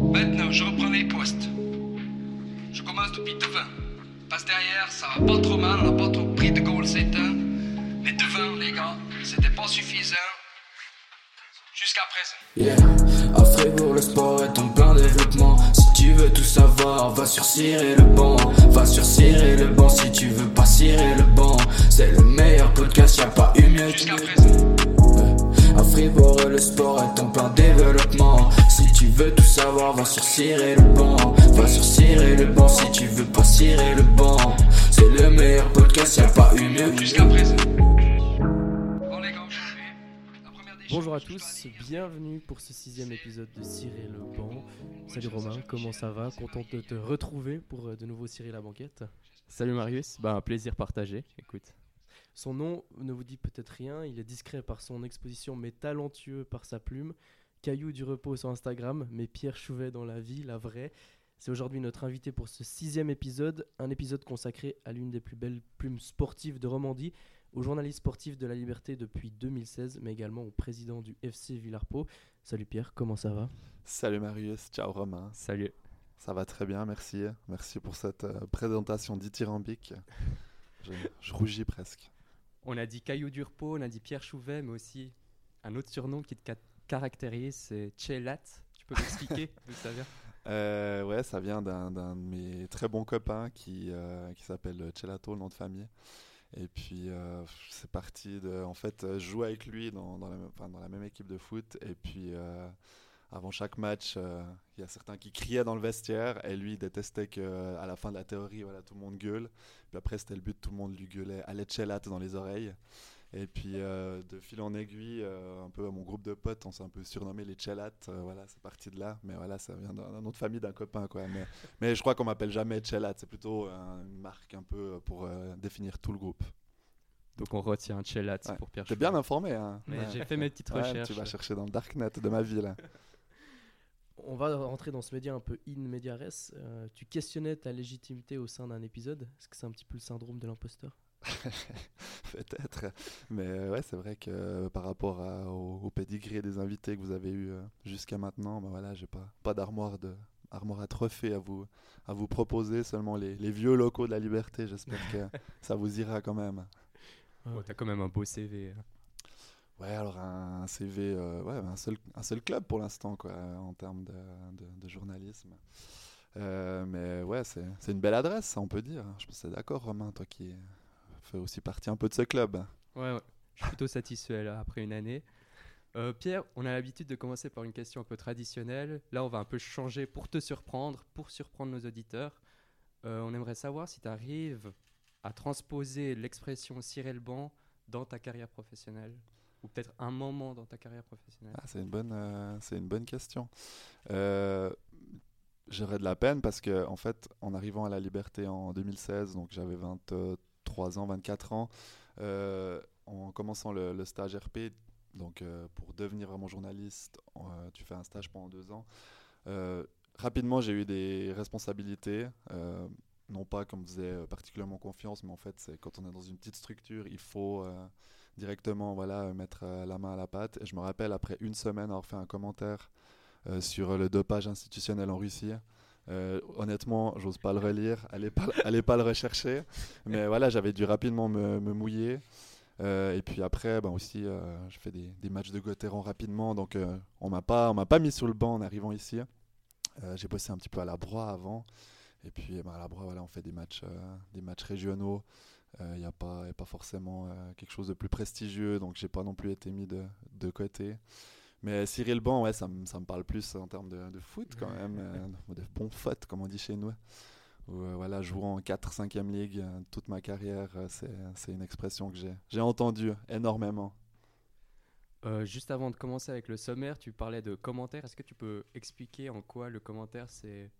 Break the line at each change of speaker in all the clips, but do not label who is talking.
Maintenant, je reprends les postes. Je commence depuis devant. Passe derrière, ça va pas trop mal, on n'a pas trop pris de goal c'est un. Mais devant, les gars, c'était pas suffisant. Jusqu'à présent.
Yeah, à Fribourg, le sport est en plein développement. Si tu veux tout savoir, va sur Cirer le banc. Va sur Cirer le banc si tu veux pas cirer le banc. C'est le meilleur podcast, y'a pas eu mieux.
Jusqu'à présent.
À Fribourg, le sport est en plein développement. Si tu veux tout savoir, va sur Cirer le banc. Va sur Cirer le banc si tu veux pas cirer le banc. C'est le meilleur podcast, y'a pas eu mieux.
Jusqu'à présent. Bon, les gars, aujourd'hui, la première des
Bonjour à tous, bienvenue pour ce sixième épisode de Cirer le banc. Salut Romain, comment ça va? Content de te retrouver pour euh, de nouveau cirer la banquette.
Salut Marius, bah, un plaisir partagé. Écoute,
Son nom ne vous dit peut-être rien, il est discret par son exposition mais talentueux par sa plume. Caillou du repos sur Instagram, mais Pierre Chouvet dans la vie, la vraie. C'est aujourd'hui notre invité pour ce sixième épisode, un épisode consacré à l'une des plus belles plumes sportives de Romandie, au journaliste sportif de la Liberté depuis 2016, mais également au président du FC Villarpeau. Salut Pierre, comment ça va?
Salut Marius, ciao Romain.
salut.
Ça va très bien, merci. Merci pour cette euh, présentation dithyrambique. Je, je rougis presque.
On a dit Caillou du repos, on a dit Pierre Chouvet, mais aussi un autre surnom qui te caractérise, c'est Chelat. Tu peux m'expliquer d'où ça vient
Euh, ouais, ça vient d'un de mes très bons copains qui, euh, qui s'appelle Celato, le nom de famille. Et puis euh, c'est parti de. En fait, euh, je jouais avec lui dans, dans la, même- enfin, dans la même équipe de foot. Et puis avant chaque match, euh, il y a certains qui criaient dans le vestiaire. Et lui, il détestait qu'à la fin de la théorie, voilà, tout le monde gueule. Puis après, c'était le but, tout le monde lui gueulait allez Chelat dans les oreilles. Et puis euh, de fil en aiguille, euh, un peu à mon groupe de potes, on s'est un peu surnommé les Chelat. Euh, voilà, c'est parti de là. Mais voilà, ça vient d'un autre famille, d'un copain. Quoi. Mais, mais je crois qu'on m'appelle jamais Chelat. C'est plutôt euh, une marque un peu pour euh, définir tout le groupe.
Donc on retient Chelat
Ouais.
pour Pierre
T'es bien informé, hein Ouais.
j'ai fait mes petites
Ouais,
recherches.
Tu vas chercher dans le darknet de ma vie, là.
On va rentrer dans ce média un peu in media res. Euh, tu questionnais ta légitimité au sein d'un épisode. Est-ce que c'est un petit peu le syndrome de l'imposteur?
Peut-être. Mais euh, ouais, c'est vrai que euh, par rapport à- au, au pédigré des invités que vous avez eu euh, jusqu'à maintenant, bah voilà, j'ai pas, pas d'armoire de armoire à trophées à vous, à vous proposer, seulement les, les vieux locaux de la liberté. J'espère que ça vous ira quand même.
Oh, T'as quand même un beau CV. hein.
Ouais, alors un, CV, euh, ouais, un seul, un seul club pour l'instant, quoi, en termes de, de- de journalisme. Euh, mais ouais, c'est c'est une belle adresse, ça, on peut dire. Je pense que c'est d'accord, Romain, toi qui fais aussi partie un peu de ce club.
Ouais, ouais. Je suis plutôt satisfait là, après une année. Euh, Pierre, on a l'habitude de commencer par une question un peu traditionnelle. Là, on va un peu changer pour te surprendre, pour surprendre nos auditeurs. Euh, on aimerait savoir si tu arrives à transposer l'expression cirer le banc dans ta carrière professionnelle. Ou peut-être un moment dans ta carrière professionnelle.
Ah, c'est une bonne, euh, c'est une bonne question. Euh, J'aurais de la peine parce que, en fait, en arrivant à la Liberté en 2016, donc j'avais 23 ans, 24 ans, euh, en commençant le, stage RP, donc euh, pour devenir vraiment journaliste, euh, tu fais un stage pendant deux ans. Rapidement, j'ai eu des responsabilités. non pas comme faisait euh, particulièrement confiance, mais en fait, c'est quand on est dans une petite structure, il faut directement voilà, mettre la main à la pâte. Je me rappelle, après une semaine, avoir fait un commentaire sur le dopage institutionnel en Russie. Euh, honnêtement, j'ose pas le relire, allez pas, allez pas le rechercher. Mais voilà, j'avais dû rapidement me, mouiller. Euh, et puis après, ben aussi, euh, je fais des, matchs de Gauthieron rapidement. Donc, on m'a pas, m'a pas mis sur le banc en arrivant ici. J'ai bossé un petit peu à la Broye avant. Et puis, ben, à la Broye, voilà, on fait des matchs, des matchs régionaux. Il n'y a, pas- a pas forcément quelque chose de plus prestigieux. Donc, j'ai pas non plus été mis de côté. Mais Cyril Ban, ouais, ça, me- ça me parle plus en termes de, de foot quand même, euh, de bon foot comme on dit chez nous. Où, euh, voilà, jouant en 4-5e ligue euh, toute ma carrière, euh, c'est une expression que j'ai entendue énormément.
Euh, juste avant de commencer avec le sommaire, tu parlais de commentaires. Est-ce que tu peux expliquer en quoi le commentaire, c'est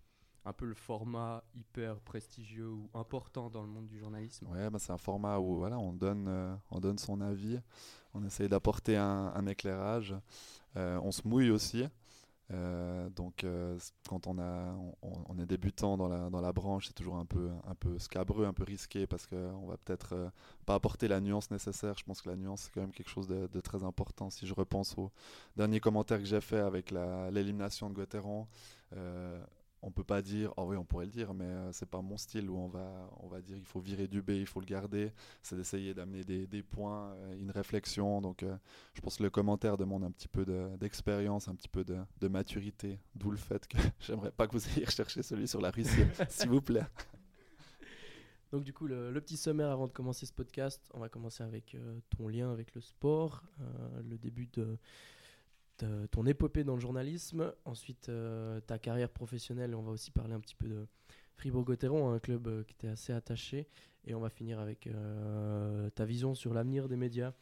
un peu le format hyper prestigieux ou important dans le monde du journalisme?
Ouais, bah, c'est un format où voilà, on, donne, euh, on donne son avis, on essaye d'apporter un, un éclairage, on se mouille aussi. Euh, donc, euh, quand on, a, on, est débutant dans la, branche, c'est toujours un peu, scabreux, un peu risqué parce qu'on va peut-être euh, pas apporter la nuance nécessaire. Je pense que la nuance, c'est quand même quelque chose de, très important. Si je repense au dernier commentaire que j'ai fait avec l'élimination de euh, on peut pas dire, oh oui, on pourrait le dire, mais euh, c'est pas mon style où on va, on va dire il faut virer du B, il faut le garder. C'est d'essayer d'amener des, des points, euh, une réflexion. Donc, euh, je pense que le commentaire demande un petit peu de- d'expérience, un petit peu de, de maturité. D'où le fait que j'aimerais pas que vous ayez recherché celui sur la Russie, s'il vous plaît.
Donc du coup, le, le petit sommaire avant de commencer ce podcast, on va commencer avec euh, ton lien avec le sport, euh, le début de ton épopée dans le journalisme, ensuite euh, ta carrière professionnelle, on va aussi parler un petit peu de Fribourg-Gotteron, un club euh, qui était assez attaché, et on va finir avec euh, ta vision sur l'avenir des médias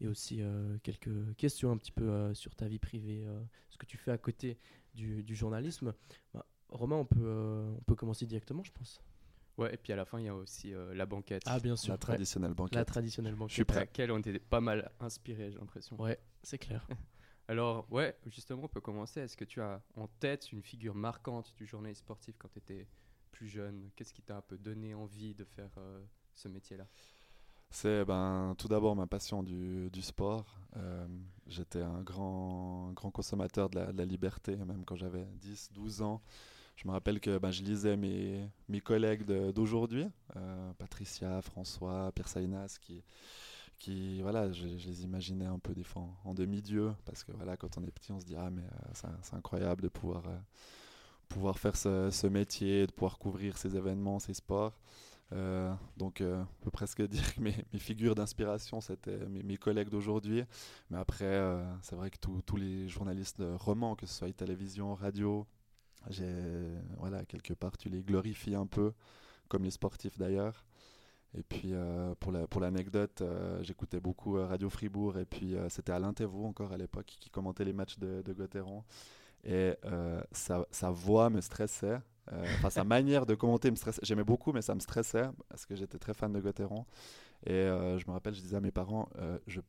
et aussi euh, quelques questions un petit peu euh, sur ta vie privée, euh, ce que tu fais à côté du, du journalisme. Bah, Romain, on peut, euh, on peut commencer directement, je pense.
Ouais, et puis à la fin, il y a aussi euh, la banquette.
Ah bien sûr,
La traditionnelle banquette.
la traditionnelle banquette.
Je suis prêt.
à laquelle on était pas mal inspiré, j'ai l'impression.
Ouais, c'est clair.
Alors, ouais, justement, on peut commencer. Est-ce que tu as en tête une figure marquante du journalisme sportif quand tu étais plus jeune? Qu'est-ce qui t'a un peu donné envie de faire euh, ce métier-là?
C'est ben, tout d'abord ma passion du, du sport. Euh, J'étais un grand, grand consommateur de la, liberté, même quand j'avais 10, 12 ans. Je me rappelle que ben, je lisais mes, mes collègues d'aujourd'hui, euh, Patricia, François, Pierre Salinas, qui, qui voilà, je, les imaginais un peu des fois en, demi-dieu, parce que voilà, quand on est petit, on se dit ah mais euh, c'est incroyable de pouvoir, euh, pouvoir faire ce, métier, de pouvoir couvrir ces événements, ces sports. Euh, donc, on peut presque dire que mes, figures d'inspiration, c'était mes, mes collègues d'aujourd'hui. Mais après, c'est vrai que tous- les journalistes romans, que ce soit télévision, radio, voilà, quelque part, tu les glorifies un peu, comme les sportifs d'ailleurs. Et puis, euh, pour, la, pour l'anecdote, euh, j'écoutais beaucoup euh, Radio Fribourg, et puis c'était Alain Thévaux encore à l'époque qui commentait les matchs de, de Gauthieron. Et sa, sa voix me stressait. Enfin, sa manière de commenter me stressait. J'aimais beaucoup, mais ça me stressait parce que j'étais très fan de Gauthieron. Et je me rappelle, je disais à mes parents, je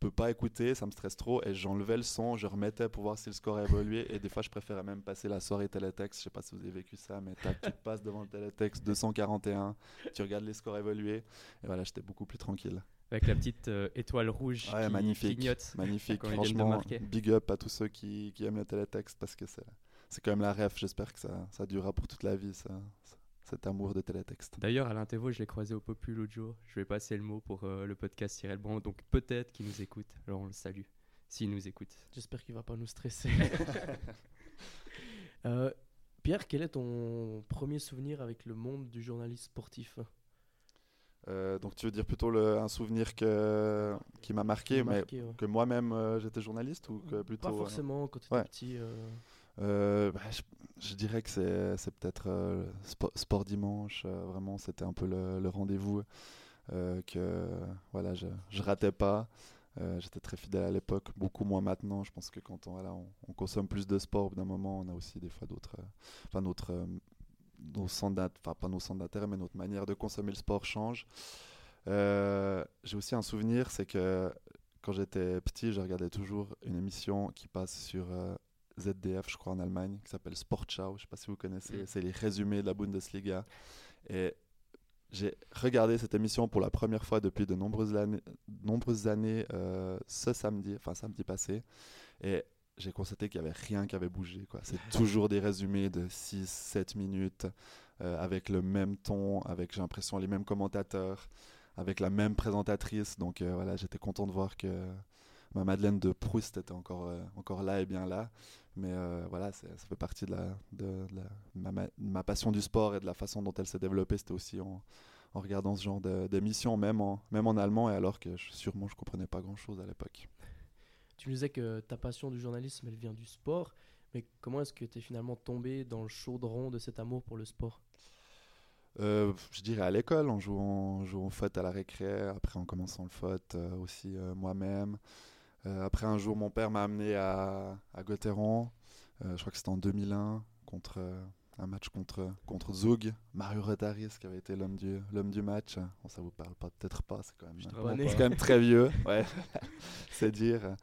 peux pas écouter, ça me stresse trop. Et j'enlevais le son, je remettais pour voir si le score a évolué. Et des fois, je préférais même passer la soirée télétexte. Je sais pas si vous avez vécu ça, mais tac, tu te passes devant le télétexte 241, tu regardes les scores évoluer. Et voilà, j'étais beaucoup plus tranquille.
Avec la petite euh, étoile rouge
Ouais,
qui
magnifique.
clignote.
Magnifique, franchement, big up à tous ceux qui, qui aiment le télétexte parce que c'est, c'est quand même la ref. J'espère que ça, ça durera pour toute la vie, ça, ça- cet amour de télétexte.
D'ailleurs, Alain Thévaux, je l'ai croisé au Popul l'autre jour. Je vais passer le mot pour euh, le podcast Cyril Brand. Donc peut-être qu'il nous écoute. Alors on le salue, s'il nous écoute.
J'espère qu'il va pas nous stresser. Euh, Pierre, quel est ton premier souvenir avec le monde du journalisme sportif?
Euh, donc tu veux dire plutôt le, un souvenir que, qui m'a marqué, mais
ouais.
que moi-même euh, j'étais journaliste ou que plutôt
Pas
euh,
forcément quand tu étais
ouais.
petit. Euh,
bah, je, dirais que c'est, peut-être euh, Spo- Sport Dimanche. euh, vraiment, c'était un peu le, rendez-vous que voilà, je, je ratais pas. J'étais très fidèle à l'époque, beaucoup moins maintenant. Je pense que quand on, voilà, on, on consomme plus de sport, au bout d'un moment, on a aussi des fois d'autres, enfin notre, nos centres enfin pas nos centres d'intérêt, mais notre manière de consommer le sport change. J'ai aussi un souvenir, c'est que quand j'étais petit, je regardais toujours une émission qui passe sur ZDF, je crois, en Allemagne, qui s'appelle Sportschau. Je ne sais pas si vous connaissez.
Mm.
C'est les résumés de la Bundesliga. Et j'ai regardé cette émission pour la première fois depuis de nombreuses années, nombreuses années euh, ce samedi, enfin samedi passé. Et j'ai constaté qu'il n'y avait rien qui avait bougé. C'est toujours des résumés de 6-7 minutes, euh, avec le même ton, avec, j'ai l'impression, les mêmes commentateurs, avec la même présentatrice. Donc euh, voilà, j'étais content de voir que ma Madeleine de Proust était encore, euh, encore là et bien là. Mais euh, voilà, ça fait partie de, la, de, de la- ma, passion du sport et de la façon dont elle s'est développée. C'était aussi en, en regardant ce genre d'émissions, même en, même en allemand, et alors que je, sûrement je comprenais pas grand-chose à l'époque.
Tu nous disais que ta passion du journalisme, elle vient du sport. Mais comment est-ce que tu es finalement tombé dans le chaudron de cet amour pour le sport?
Euh, je dirais à l'école, en jouant, en jouant au foot à la récré, après en commençant le foot euh, aussi euh, moi-même. Euh, après un jour, mon père m'a amené à, à Gauthieron, Euh, je crois que c'était en 2001, contre, euh, un match contre, contre Zug, Mario Retaris qui avait été l'homme du, l'homme du match. Bon, ça vous parle pas, peut-être pas, c'est quand même, quand très vieux, ouais, c'est dire.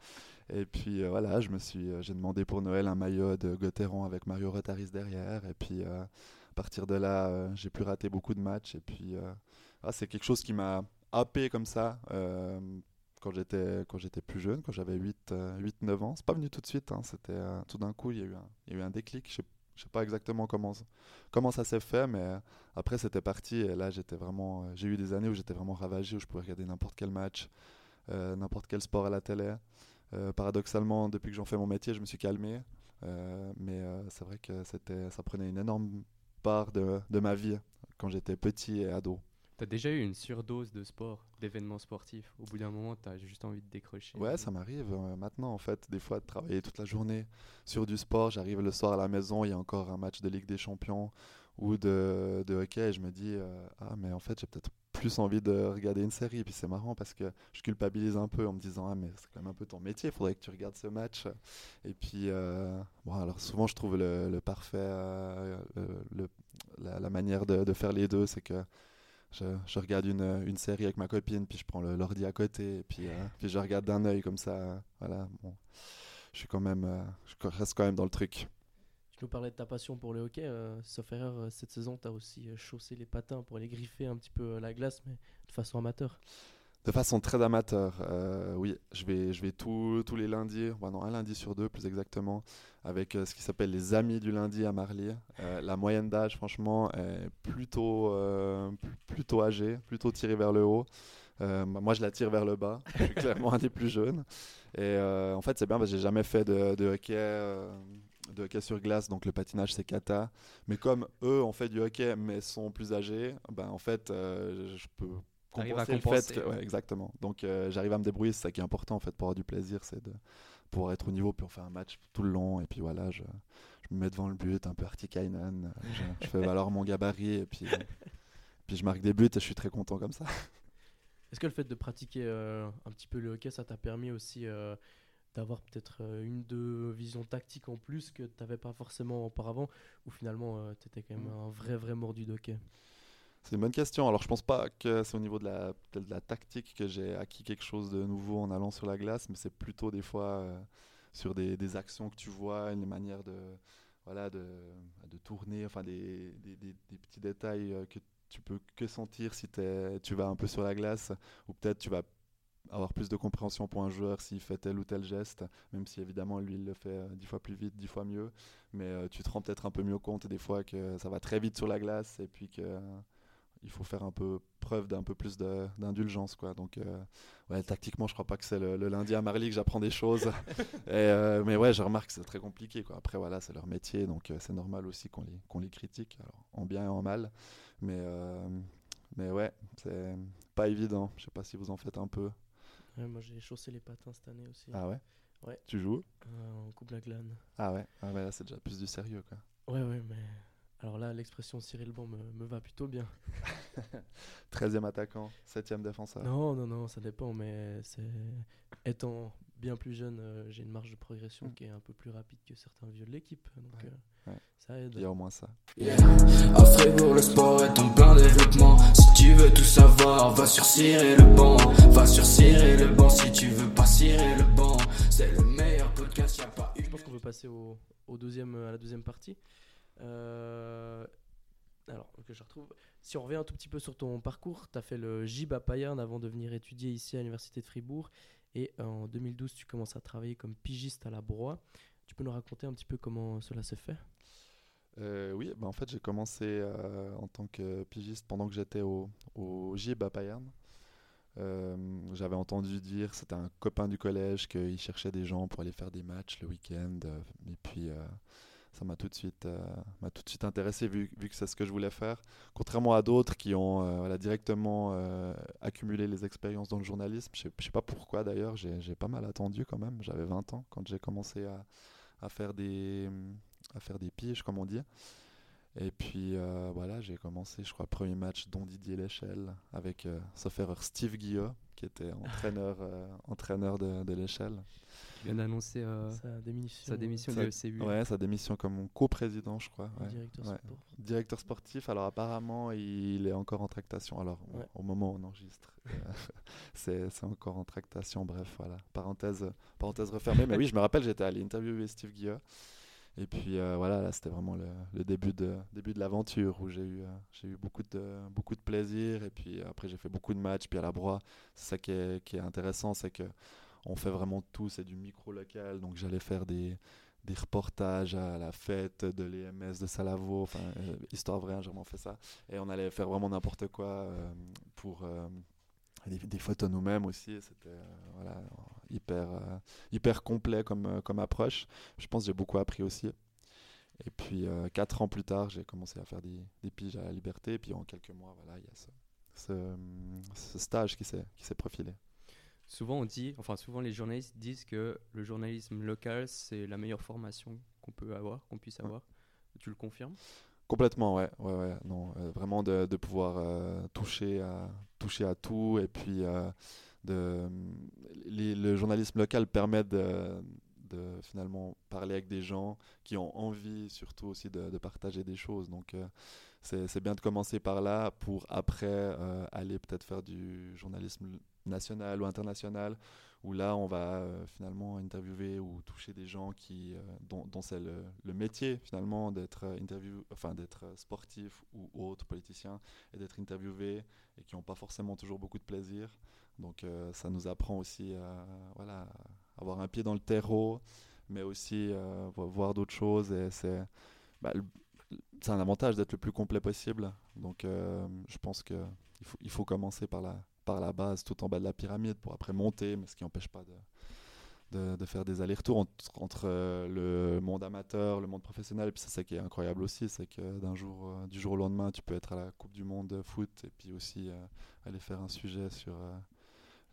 Et puis euh, voilà, je me suis, euh, j'ai demandé pour Noël un maillot de Gauthieron avec Mario Rotaris derrière. Et puis euh, à partir de là, j'ai pu rater beaucoup de matchs. Et puis ah, c'est quelque chose qui m'a happé comme ça quand j'étais quand j'étais plus jeune, quand j'avais 8 9 ans. C'est pas venu tout de suite. hein, C'était euh, tout d'un coup, il y a eu un, il y a eu un déclic. Je sais, je sais pas exactement comment comment ça s'est fait, mais euh, après c'était parti. Et là, j'étais vraiment, euh, j'ai eu des années où j'étais vraiment ravagé, où je pouvais regarder n'importe quel match, n'importe quel sport à la télé. Paradoxalement, depuis que j'en fais mon métier, je me suis calmé. Mais c'est vrai que ça prenait une énorme part de, de ma vie quand j'étais petit et ado.
T'as déjà eu une surdose de sport, d'événements sportifs Au bout d'un moment, t'as juste envie de décrocher
Ouais, ça m'arrive euh, maintenant en fait, des fois de travailler toute la journée sur du sport. J'arrive le soir à la maison, il y a encore un match de Ligue des Champions ou de, de hockey et je me dis euh, ah mais en fait j'ai peut-être plus envie de regarder une série. Et puis c'est marrant parce que je culpabilise un peu en me disant ah mais c'est quand même un peu ton métier, il faudrait que tu regardes ce match. Et puis euh, bon alors souvent je trouve le, parfait, le- la, manière de faire les deux, c'est que je, je regarde une, une série avec ma copine, puis je prends le- l'ordi à côté, et puis, euh, puis je regarde d'un œil comme ça. euh, voilà, bon. Je suis quand même, euh, je reste quand même dans le truc.
Tu nous parlais de ta passion pour le hockey. euh, sauf erreur, cette saison, tu as aussi chaussé les patins pour aller griffer un petit peu la glace, mais de façon amateur.
De façon très amateur, euh, oui, je vais, je vais tous les lundis, non, un lundi sur deux plus exactement, avec euh, ce qui s'appelle les Amis du lundi à Marly. Euh, la moyenne d'âge, franchement, est plutôt, pl- plutôt âgée, plutôt tirée vers le haut. Moi, je la tire vers le bas. Je suis clairement un des plus jeunes. Et en fait, c'est bien parce que j'ai jamais fait de, hockey. de hockey sur glace, donc le patinage c'est kata. Mais comme eux ont fait du hockey mais sont plus âgés, ben en fait je peux
T'arrives à
compenser le
compenser,
fait que-
ouais.
ouais, exactement. Donc euh, j'arrive à me débrouiller, c'est ça qui est important en fait pour avoir du plaisir, c'est de pouvoir être au niveau puis on fait un match tout le long et puis voilà, je, je me mets devant le but un peu Artikainen, euh, je, je fais valoir mon gabarit et puis euh, puis je marque des buts et je suis très content comme ça.
Est-ce que le fait de pratiquer euh, un petit peu le hockey, ça t'a permis aussi euh, d'avoir peut-être euh, une, deux visions tactiques en plus que tu n'avais pas forcément auparavant, ou finalement tu étais quand même
Mm.
un vrai, vrai mordu de hockey
C'est une bonne question. Alors, je pense pas que c'est au niveau de la, tactique que j'ai acquis quelque chose de nouveau en allant sur la glace, mais c'est plutôt des fois euh, sur des, actions que tu vois, une manière de, voilà, de, de tourner, enfin des, des- petits détails euh, que tu peux que sentir si tu vas un peu sur la glace, ou peut-être tu vas avoir plus de compréhension pour un joueur s'il fait tel ou tel geste, même si évidemment lui il le fait euh, dix fois plus vite, dix fois mieux, mais tu te rends peut-être un peu mieux compte des fois que ça va très vite sur la glace et puis que il faut faire un peu preuve d'un peu plus d'indulgence quoi. Donc euh, ouais tactiquement je crois pas que c'est le, le lundi à Marly que j'apprends des choses. Et, euh, mais ouais je remarque que c'est très compliqué quoi. Après voilà c'est leur métier donc euh, c'est normal aussi qu'on les qu'on les critique alors, en bien et en mal. Mais euh, mais ouais c'est pas évident. Je sais pas si vous en faites un peu.
Ouais, Moi j'ai chaussé les patins cette année aussi,
ah ouais?
Ouais.
tu joues?
Euh, en Coupe la Glane.
ah ouais? Ah ouais là c'est déjà plus du sérieux quoi.
Ouais, ouais, mais alors là, l'expression cirer le banc me, me va plutôt bien.
13e attaquant 7e défenseur
Non, non, non, ça dépend, mais c'est. Étant bien plus jeune, euh, j'ai une marge de progression
Mm.
qui est un peu plus rapide que certains vieux de l'équipe. Donc
Ouais,
euh,
ouais.
ça aide.
il y a au moins ça
Yeah. À Fribourg, le sport est en plein développement. Si tu veux tout savoir, va sur cirer le banc. Va sur cirer le banc si tu veux pas cirer le banc. C'est le meilleur podcast, y a pas
Je
une.
pense qu'on peut passer au, au deuxième, à la deuxième partie. Euh, alors, que je retrouve. Si on revient un tout petit peu sur ton parcours, tu as fait le GIB à Payerne avant de venir étudier ici à l'Université de Fribourg. Et euh, en 2012, tu commences à travailler comme pigiste à la Broye. Tu peux nous raconter un petit peu comment cela s'est fait?
Euh, oui, bah en fait j'ai commencé en tant que pigiste pendant que j'étais au, au GIB à Payerne. Euh, J'avais entendu dire, c'était un copain du collège, qu'il cherchait des gens pour aller faire des matchs le week-end. et puis ça m'a tout de suite, euh, m'a tout de suite intéressé vu, vu que c'est ce que je voulais faire. Contrairement à d'autres qui ont euh, voilà, directement euh, accumulé les expériences dans le journalisme. Je je sais pas pourquoi d'ailleurs, j'ai pas mal attendu quand même. J'avais 20 ans quand j'ai commencé à, à faire des à faire des piges comme on dit. Et puis voilà, j'ai commencé, je crois, premier match dont Didier Léchelle avec, euh, sauf erreur, Steve Guillot, qui était entraîneur, euh, entraîneur de, de l'échelle.
Il vient d'annoncer euh,
Sa démission.
sa démission du FCU.
Ouais, sa démission comme co-président, je crois. ouais.
Directeur
Ouais.
sport.
Directeur sportif, alors apparemment il est encore en tractation. Alors au-
Ouais.
au moment où on enregistre, euh, c'est c'est encore en tractation. Bref, voilà. Parenthèse, parenthèse refermée. Mais oui, je me rappelle, j'étais allé interviewer Steve Guilleux. Et puis euh, voilà, là, c'était vraiment le, début de, début de l'aventure où j'ai eu, euh, j'ai eu beaucoup, de, beaucoup de plaisir. Et puis après, j'ai fait beaucoup de matchs. Puis à la broie, c'est ça qui est, qui est intéressant, c'est que on fait vraiment tout. C'est du micro local. Donc j'allais faire des, des reportages à la fête de l'EMS de Salavo, enfin, euh, histoire vraie, hein, j'ai vraiment fait ça. Et on allait faire vraiment n'importe quoi euh, pour des, des photos nous-mêmes aussi. C'était voilà, hyper, euh, hyper complet comme, euh, comme approche. Je pense que j'ai beaucoup appris aussi. Et puis, euh, quatre ans plus tard, j'ai commencé à faire des, des piges à la liberté. Et puis, en quelques mois, voilà, il y a ce, ce, ce stage qui s'est profilé.
Souvent on dit, enfin souvent les journalistes disent que le journalisme local c'est la meilleure formation qu'on peut avoir, qu'on puisse avoir. Tu le confirmes?
Complètement, ouais, ouais, ouais, non, euh, vraiment de, de pouvoir euh, toucher à toucher à tout et puis euh, le journalisme local permet de, finalement parler avec des gens qui ont envie surtout aussi de, partager des choses. Donc euh, c'est bien de commencer par là pour après euh, aller peut-être faire du journalisme national ou international où là on va euh, finalement interviewer ou toucher des gens qui dont, c'est le, métier finalement d'être interview enfin d'être sportif ou autre politicien et d'être interviewé et qui n'ont pas forcément toujours beaucoup de plaisir donc euh, ça nous apprend aussi à voilà à avoir un pied dans le terreau mais aussi euh, vo- voir d'autres choses et c'est bah, un avantage d'être le plus complet possible donc euh, je pense que il faut, il faut commencer par la par la base tout en bas de la pyramide pour après monter mais ce qui n'empêche pas de de, faire des allers-retours entre, entre, euh, le monde amateur, le monde professionnel. Et puis c'est ça qui est incroyable aussi, c'est que d'un jour, euh, du jour au lendemain, tu peux être à la Coupe du Monde de foot et puis aussi euh, aller faire un sujet sur euh,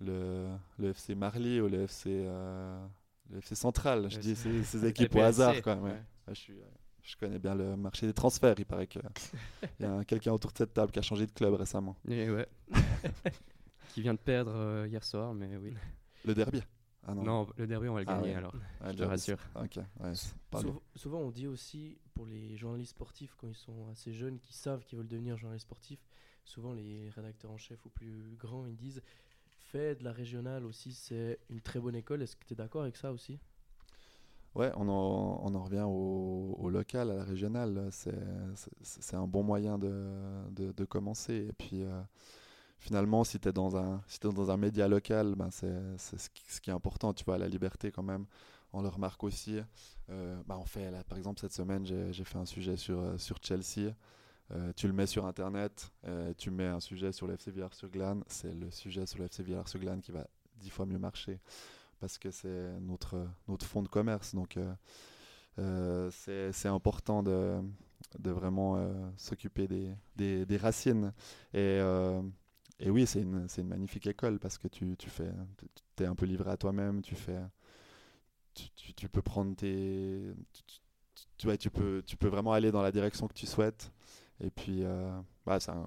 le, le FC Marly ou le FC, euh, le FC Central. Je dis ces, ces équipes au hasard. Quoi, ouais. je, suis, euh, je connais bien le marché des transferts. Il paraît qu'il y a un- quelqu'un autour de cette table qui a changé de club récemment.
Et ouais. Qui vient de perdre euh, hier soir, mais oui.
Le derby. Ah non,
Non, le derby on va le
Ah
gagner
ouais.
alors.
Ah,
je te rassure.
c'est- Ok, ouais, c'est pas
Souv-
bien.
souvent, on dit aussi pour les journalistes sportifs, quand ils sont assez jeunes, qui savent qu'ils veulent devenir journalistes sportifs, souvent les rédacteurs en chef ou plus grands, ils disent de la régionale aussi, c'est une très bonne école. Est-ce que tu es d'accord avec ça aussi?
Ouais, on en, on en revient au, local, à la régionale. C'est un bon moyen de, de, commencer. Et puis, euh, finalement, si tu es, dans un- si t'es dans un média local, ben c'est ce, ce qui est important. Tu vois, la liberté, quand même, on le remarque aussi. Euh, ben, fait, là, par exemple, cette semaine, j'ai j'ai fait un sujet sur, euh, sur Chelsea. Euh, tu le mets sur Internet, euh, tu mets un sujet sur le FC Villars-sur-Glane, c'est le sujet sur le FC Villars-sur-Glane qui va dix fois mieux marcher parce que c'est notre, notre fonds de commerce. Donc, euh, euh, c'est important de, de vraiment s'occuper des, des, racines. Et, et oui, c'est une, une magnifique école parce que tu, tu fais, es un peu livré à toi-même, tu tu, tu, peux prendre tes, tu, ouais, tu peux, tu peux vraiment aller dans la direction que tu souhaites. Et puis, euh, bah, c'est un-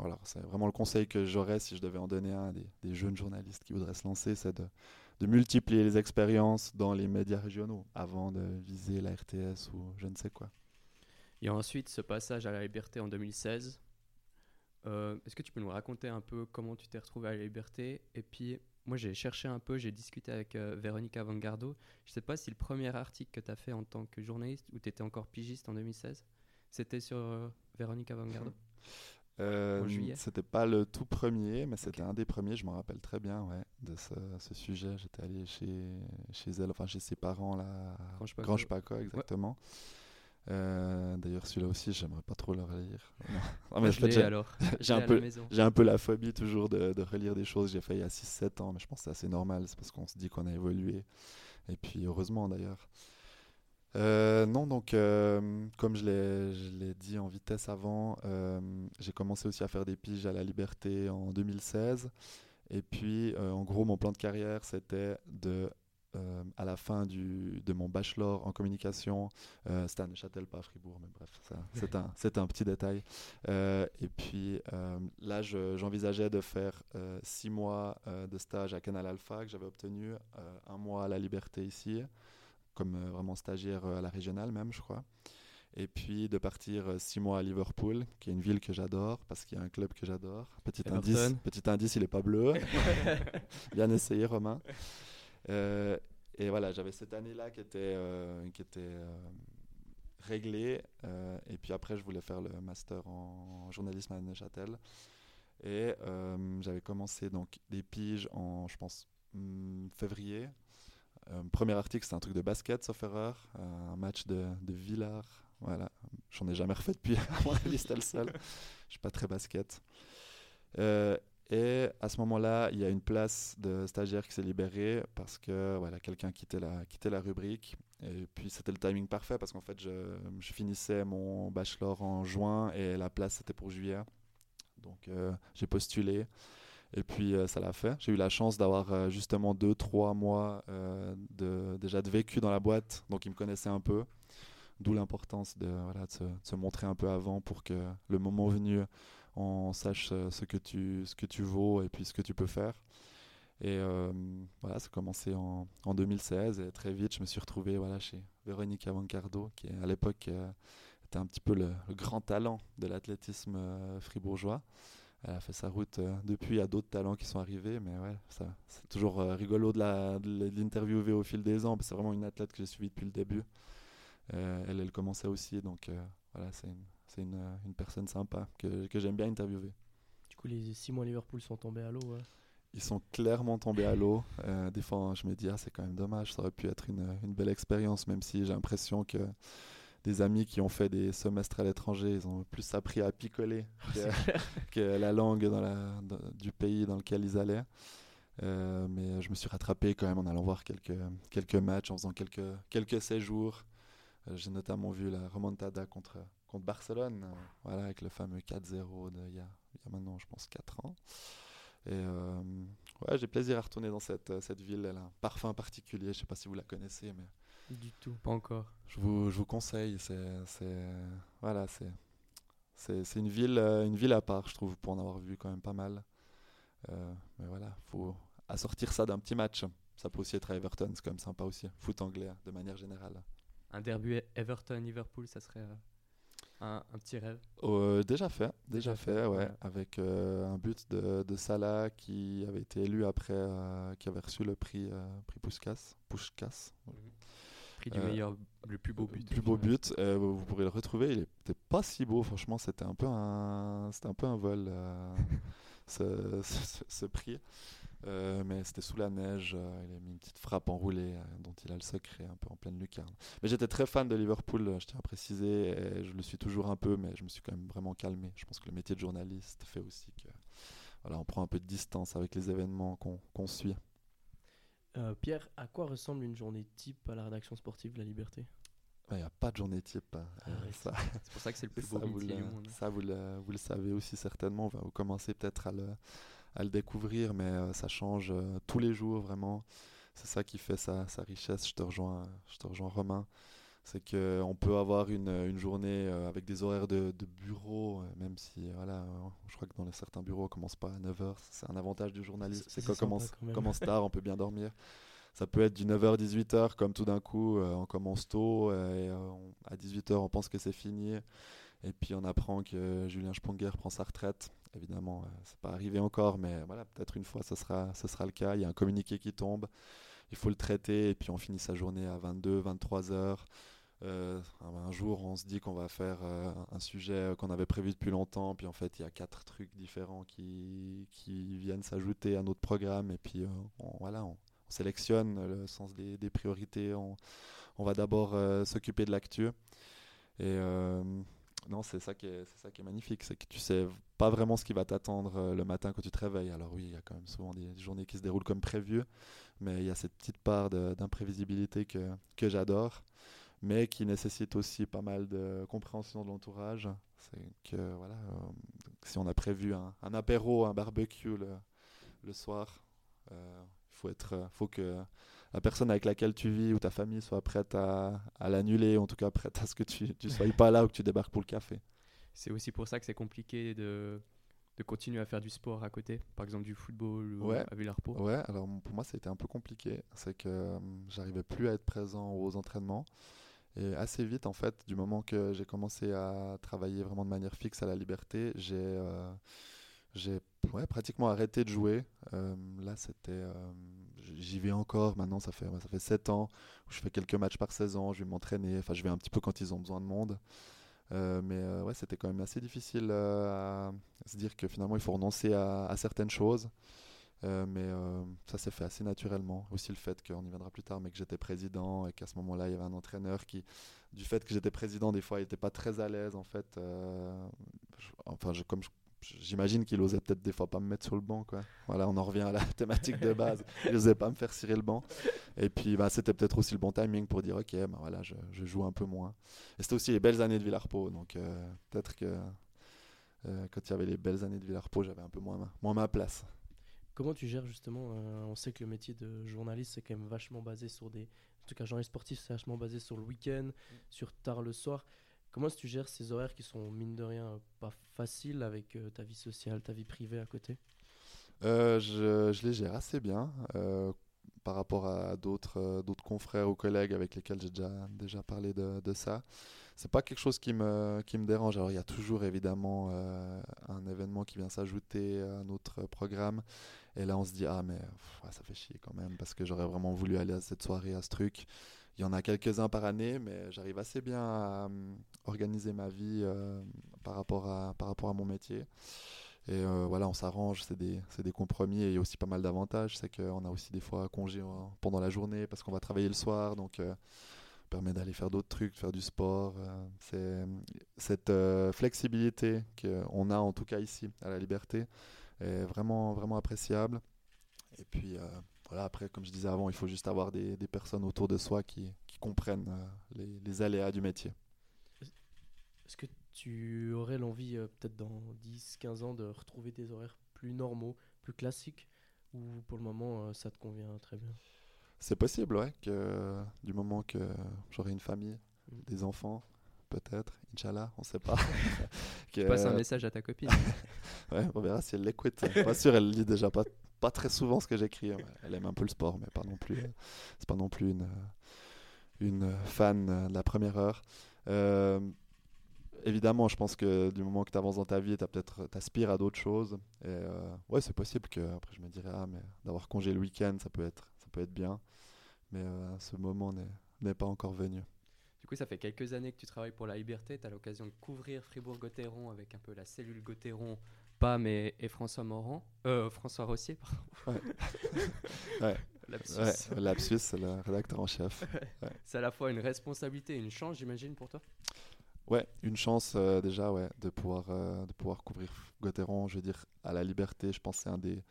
vraiment le conseil que j'aurais si je devais en donner un à des, des jeunes journalistes qui voudraient se lancer, c'est de, multiplier les expériences dans les médias régionaux avant de viser la RTS ou je ne sais quoi.
Et ensuite, ce passage à la liberté en 2016. Euh, Est-ce que tu peux nous raconter un peu comment tu t'es retrouvé à la liberté? Et puis, moi, j'ai cherché un peu, j'ai discuté avec euh, Véronica Vangardo. Je sais pas si le premier article que tu as fait en tant que journaliste, ou tu étais encore pigiste en 2016, c'était sur euh, Véronica Vangardo.
Euh,
En juillet.
c'était pas le tout premier, mais c'était un des premiers, je m'en rappelle très bien ouais, de ce, ce sujet. J'étais allé chez, chez elle, enfin chez ses parents là,
Grange Paco.
Grange Paco, exactement. Euh, D'ailleurs, celui-là aussi, j'aimerais pas trop le relire. Non. Non, un peu-. J'ai un peu la phobie toujours de, de relire des choses. J'ai fait il y a 6-7 ans, mais je pense que c'est assez normal. C'est parce qu'on se dit qu'on a évolué. Et puis heureusement d'ailleurs. Euh, non, donc euh, comme je l'ai dit en vitesse avant, euh, j'ai commencé aussi à faire des piges à la liberté en 2016. Et puis en gros, mon plan de carrière, c'était de à la fin du, de mon bachelor en communication. C'était à Neuchâtel, pas à Fribourg, mais bref, c'est un, un, petit détail. Et puis là, j'envisageais de faire six mois de stage à Canal Alpha que j'avais obtenu, un mois à la Liberté ici, comme vraiment stagiaire à la régionale même, je crois. Et puis de partir six mois à Liverpool, qui est une ville que j'adore parce qu'il y a un club que j'adore. Petit indice, petit indice, il est pas bleu. Bien essayé, Romain. Euh, et voilà, j'avais cette année-là qui était, euh, qui était euh, réglée. et puis après, je voulais faire le master en journalisme à Neuchâtel. Et j'avais commencé donc des piges en, je pense, hmm, février. Premier article, c'était un truc de basket, sauf erreur. un match de, de Villars. Voilà, j'en ai jamais refait depuis. À mon avis, c'était le seul. Je suis pas très basket. Et à ce moment-là, il y a une place de stagiaire qui s'est libérée parce que voilà, quelqu'un quittait la, quittait la rubrique. Et puis c'était le timing parfait parce qu'en fait, je, je, finissais mon bachelor en juin et la place c'était pour juillet. Donc euh, j'ai postulé et puis euh, ça l'a fait. J'ai eu la chance d'avoir euh, justement deux, trois mois de, déjà de vécu dans la boîte, donc ils me connaissaient un peu. D'où l'importance de, se, montrer un peu avant pour que le moment venu, on sache euh, ce que tu, ce que tu vaux et puis ce que tu peux faire. Et euh, voilà, ça a commencé en, en, 2016 et très vite, je me suis retrouvé chez Véronique Avancardo, qui à l'époque euh, était un petit peu le, grand talent de l'athlétisme fribourgeois. Elle a fait sa route depuis, il y a d'autres talents qui sont arrivés, mais ouais, c'est toujours rigolo de l'interviewer au fil des ans. C'est vraiment une athlète que j'ai suivie depuis le début. elle, elle commençait aussi, donc voilà, c'est une, c'est une, une, personne sympa que, que j'aime bien interviewer.
Du coup, les six mois Liverpool sont tombés à l'eau
Ils sont clairement tombés à l'eau. Euh, des fois, je me dis, ah, c'est quand même dommage, ça aurait pu être une, une belle expérience, même si j'ai l'impression que des amis qui ont fait des semestres à l'étranger, ils ont plus appris à picoler que, la langue dans la, du pays dans lequel ils allaient. Euh, mais je me suis rattrapé quand même en allant voir quelques, quelques matchs, en faisant quelques, quelques séjours. Euh, j'ai notamment vu la remontada contre, contre Barcelone, euh, voilà, avec le fameux 4-0 il y a, maintenant, je pense, 4 ans. Et euh, ouais, j'ai plaisir à retourner dans cette, cette ville. Elle a un parfum particulier. Je ne sais pas si vous la connaissez, mais.
Du tout, pas encore.
Je vous, je vous conseille. C'est, voilà, c'est, c'est, une, ville, une ville à part, je trouve, pour en avoir vu quand même pas mal. mais voilà, faut assortir ça d'un petit match. Ça peut aussi être à Everton, c'est quand même sympa aussi. Foot anglais, de manière générale
un derby Everton-Liverpool, ça serait euh, un, un, petit rêve
euh, Déjà fait, déjà, fait, ouais, avec euh, un but de, de, Salah qui avait été élu après, qui avait reçu le prix, prix Puskas. Puskas.
Mhm. Prix du meilleur, le plus beau but.
Le plus beau but, vous pourrez le retrouver. Il n'était pas si beau, franchement, c'était un peu un, c'était un peu un vol ce, ce, ce, prix. Euh, mais c'était sous la neige, euh, il a mis une petite frappe enroulée euh, dont il a le secret un peu en pleine lucarne. Mais j'étais très fan de Liverpool, je tiens à préciser, et je le suis toujours un peu, mais je me suis quand même vraiment calmé. Je pense que le métier de journaliste fait aussi que voilà, on prend un peu de distance avec les événements qu'on suit.
Pierre, à quoi ressemble une journée type à la rédaction sportive de la Liberté?
Il n'y a pas de journée type. Hein.
Ah c'est pour ça que c'est le plus beau
ça, vous, le, ça vous, le, vous le savez aussi certainement. Vous commencez peut-être à le, à le découvrir, mais euh, ça change euh, tous les jours vraiment. C'est ça qui fait sa, sa, richesse. Je te rejoins, je te rejoins Romain. C'est qu'on peut avoir une, une journée euh, avec des horaires de, de bureau, même si voilà, je crois que dans certains bureaux, on commence pas à 9h. C'est un avantage du journalisme. C'est qu'on commence, commence tard, on peut bien dormir. Ça peut être du 9h 18h comme tout d'un coup on commence tôt et à 18h on pense que c'est fini et puis on apprend que Julien Sponger prend sa retraite Évidemment, euh, c'est pas arrivé encore, mais voilà, peut-être une fois, ce sera, ce sera le cas. Il y a un communiqué qui tombe, il faut le traiter, et puis on finit sa journée à 22, 23 heures. Euh, un jour, on se dit qu'on va faire euh, un sujet qu'on avait prévu depuis longtemps, puis en fait, il y a quatre trucs différents qui, viennent s'ajouter à notre programme, et puis on, voilà, on, sélectionne le sens des, priorités. On, va d'abord s'occuper de l'actu. Et non, c'est ça qui est, magnifique, c'est que tu sais pas vraiment ce qui va t'attendre euh, le matin quand tu te réveilles. Alors oui, il y a quand même souvent des journées qui se déroulent comme prévu, mais il y a cette petite part d'imprévisibilité que j'adore, mais qui nécessite aussi pas mal de compréhension de l'entourage. C'est que voilà, euh, si on a prévu un, un, apéro, un barbecue le, le soir, il euh, faut être, faut que la personne avec laquelle tu vis ou ta famille soit prête à, à l'annuler, en tout cas prête à ce que tu ne sois pas là ou que tu débarques pour le café.
C'est aussi pour ça que c'est compliqué de, de continuer à faire du sport à côté, par exemple du football ou
Ouais.
à Villarpo.
Ouais, alors pour moi, ça a été un peu compliqué. C'est que euh, j'arrivais plus à être présent aux entraînements. Et assez vite, en fait, du moment que j'ai commencé à travailler vraiment de manière fixe à la liberté, j'ai euh, ouais, pratiquement arrêté de jouer. Euh, là, c'était. euh, J'y vais encore. Maintenant, ça fait, ça fait 7 ans où je fais quelques matchs par saison. Je vais m'entraîner. Enfin, je vais un petit peu quand ils ont besoin de monde. Mais ouais, c'était quand même assez difficile à se dire que finalement, il faut renoncer à certaines choses. Euh, mais euh, ça s'est fait assez naturellement. Aussi le fait qu'on y viendra plus tard, mais que j'étais président et qu'à ce moment-là, il y avait un entraîneur qui, du fait que j'étais président, des fois, il n'était pas très à l'aise en fait. Euh, enfin, comme j'imagine qu'il osait peut-être des fois pas me mettre sur le banc, quoi. Voilà, on en revient à la thématique de base. Il osait pas me faire cirer le banc. Et puis, bah, c'était peut-être aussi le bon timing pour dire, ok, bah, voilà, je, joue un peu moins. Et c'était aussi les belles années de Villarpo, donc peut-être que quand il y avait les belles années de Villarpo, j'avais un peu moins moins ma place.
Comment tu gères justement euh, On sait que le métier de journaliste, c'est quand même vachement basé sur des. En tout cas, journaliste sportif, c'est vachement basé sur le week-end, sur tard le soir. Comment est-ce que tu gères ces horaires qui sont, mine de rien, pas faciles avec euh, ta vie sociale, ta vie privée à côté?
Euh, je, je les gère assez bien euh, par rapport à d'autres euh, d'autres confrères ou collègues avec lesquels j'ai déjà, déjà parlé de, de ça. C'est pas quelque chose qui me, qui me dérange. Alors, il y a toujours évidemment euh, un événement qui vient s'ajouter à notre programme. Et là, on se dit, ah, mais ça fait chier quand même parce que j'aurais vraiment voulu aller à cette soirée, à ce truc. Il y en a quelques-uns par année, mais j'arrive assez bien à euh, organiser ma vie euh, par, rapport à, par rapport à mon métier. Et euh, voilà, on s'arrange, c'est des, des compromis et il y a aussi pas mal d'avantages. C'est qu'on a aussi des fois congé en- pendant la journée parce qu'on va travailler le soir, donc euh, permet d'aller faire d'autres trucs, faire du sport. c'est cette flexibilité qu'on a en tout cas ici à la Liberté est vraiment vraiment appréciable. Et puis euh, voilà, après, comme je disais avant, il faut juste avoir des, des personnes autour de soi qui, qui comprennent euh, les, les aléas du métier.
Est-ce que tu aurais l'envie, euh, peut-être dans 10-15 ans, de retrouver des horaires plus normaux, plus classiques Ou pour le moment, ça te convient très bien?
C'est possible, ouais, que du moment que j'aurai une famille,
Mm.
des enfants, peut-être, Inch'Allah, on sait pas. que,
Passe un message à ta copine.
ouais, on verra si elle l'écoute. pas sûr, elle lit déjà pas, pas très souvent ce que j'écris. Ouais, Elle aime un peu le sport, mais pas non plus. euh, C'est pas non plus une, euh, une fan euh, de la première heure. Euh, évidemment, je pense que du moment que tu avances dans ta vie, tu peut-être t'aspires à d'autres choses. Et euh, ouais, c'est possible que après je me dirais ah mais d'avoir congé le week-end, ça peut être ça peut être bien. Mais euh, ce moment n'est pas encore venu.
Coup, ça fait quelques années que tu travailles pour la Liberté. Tu as l'occasion de couvrir Fribourg-Gotteron avec un peu la cellule Gotteron, Pam et, et François Morand. Euh, François Rossier, pardon.
Ouais.
Lapsus.
Ouais, Lapsus, c'est le rédacteur en chef.
C'est à la fois une responsabilité et une chance, j'imagine, pour toi?
Ouais, une chance euh, déjà, ouais, de pouvoir, euh, de pouvoir couvrir Gotteron. Je veux dire, à la liberté, je pense que c'est un des,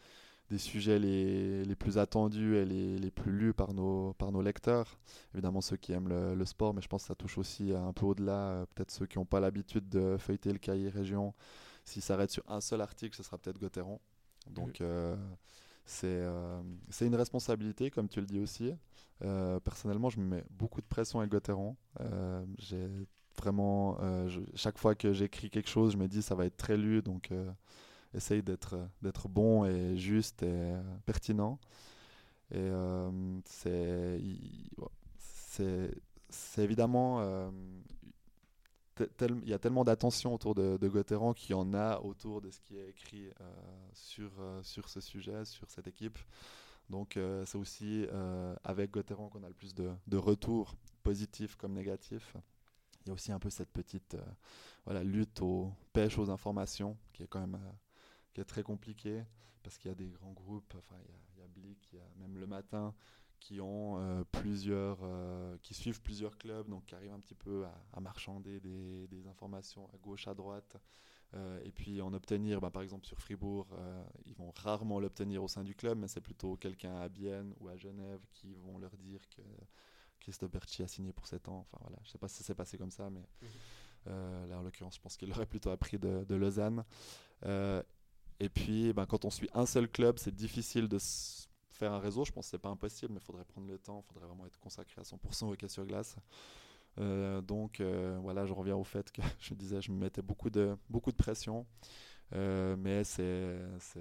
des sujets les, les plus attendus et les, les plus lus par nos, par nos lecteurs. Évidemment, ceux qui aiment le, le sport, mais je pense que ça touche aussi un peu au-delà. euh, peut-être ceux qui n'ont pas l'habitude de feuilleter le cahier région. S'ils s'arrêtent sur un seul article, ce sera peut-être Gotteron. Donc, euh, c'est euh, c'est une responsabilité, comme tu le dis aussi. Euh, personnellement, je me mets beaucoup de pression avec Gotteron. Euh, J'ai vraiment, je- chaque fois que j'écris quelque chose, je me dis ça va être très lu, donc essaye d'être d'être bon et juste et euh, pertinent. Et euh, c'est c'est c'est évidemment euh, il y a tellement d'attention autour de, de Gotteron qu'il y en a autour de ce qui est écrit euh, sur, sur ce sujet, sur cette équipe. Donc c'est aussi avec Gotteron qu'on a le plus de, de retours positifs comme négatifs. Il y a aussi un peu cette petite voilà, lutte aux pêche aux informations qui est quand même qui est très compliquée parce qu'il y a des grands groupes, enfin il y a, il y a Blick, il y a même le matin qui ont euh, plusieurs, euh, qui suivent plusieurs clubs, donc qui arrivent un petit peu à, à marchander des, des informations à gauche, à droite, euh, et puis en obtenir, bah, par exemple sur Fribourg, ils vont rarement l'obtenir au sein du club, mais c'est plutôt quelqu'un à Bienne ou à Genève qui vont leur dire que Christophe Berchi a signé pour 7 ans. Enfin voilà, je sais pas si ça s'est passé comme ça, mais euh, là en l'occurrence, je pense qu'il aurait plutôt appris de, de Lausanne. Euh, et puis, ben, quand on suit un seul club, c'est difficile de faire un réseau, je pense que c'est pas impossible, mais il faudrait prendre le temps, il faudrait vraiment être consacré à 100% au hockey sur glace. Euh, donc voilà, je reviens au fait que je disais, je me mettais beaucoup de, beaucoup de pression. mais c'est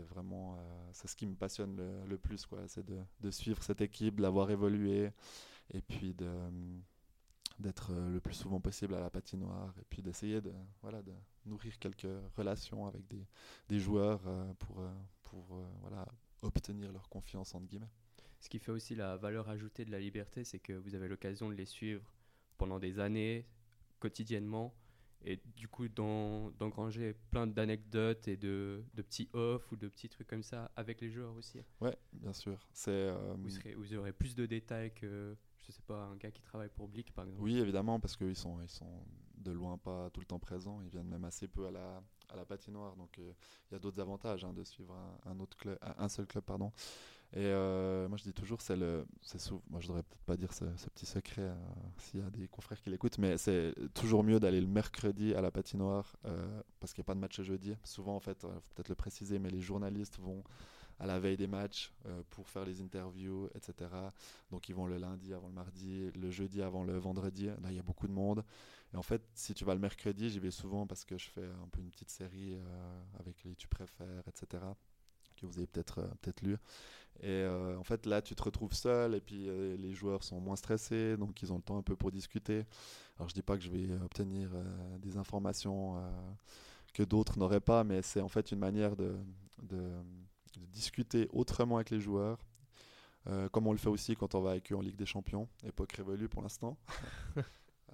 vraiment c'est ce qui me passionne le, plus, c'est de, de, suivre cette équipe, de l'avoir évolué et puis de, d'être euh, le plus souvent possible à la patinoire et puis d'essayer de, voilà, de nourrir quelques relations avec des, des joueurs euh, pour, euh, pour voilà, obtenir leur confiance, entre guillemets.
Ce qui fait aussi la valeur ajoutée de la liberté, c'est que vous avez l'occasion de les suivre pendant des années, quotidiennement, et du coup d'engranger plein d'anecdotes et de, de, petits off ou de petits trucs comme ça avec les joueurs aussi.
Ouais, bien sûr. C'est,
vous, vous aurez plus de détails que je sais pas, un gars qui travaille pour Blick par exemple
Oui, évidemment, parce qu'ils sont, ils sont de loin pas tout le temps présents, ils viennent même assez peu à la, à la patinoire, donc euh, il y a d'autres avantages hein, de suivre un, autre club, un seul club. pardon. Et euh, moi je dis toujours, c'est le, c'est moi je devrais peut-être pas dire ce, petit secret euh, s'il y a des confrères qui l'écoutent, mais c'est toujours mieux d'aller le mercredi à la patinoire parce qu'il n'y a pas de match jeudi. Souvent en fait, faut peut-être le préciser, mais les journalistes vont à la veille des matchs euh, pour faire les interviews, etc. Donc ils vont le lundi avant le mardi, le jeudi avant le vendredi. Là, il y a beaucoup de monde. Et en fait, si tu vas le mercredi, j'y vais souvent parce que je fais un peu une petite série euh, avec les tu préfères, etc. que vous avez peut-être euh, peut-être lu. Et en fait, là, tu te retrouves seul et puis les joueurs sont moins stressés, donc ils ont le temps un peu pour discuter. Alors, je dis pas que je vais obtenir des informations que d'autres n'auraient pas, mais c'est en fait une manière de, de de discuter autrement avec les joueurs, euh, comme on le fait aussi quand on va avec eux en Ligue des Champions, époque révolue pour l'instant.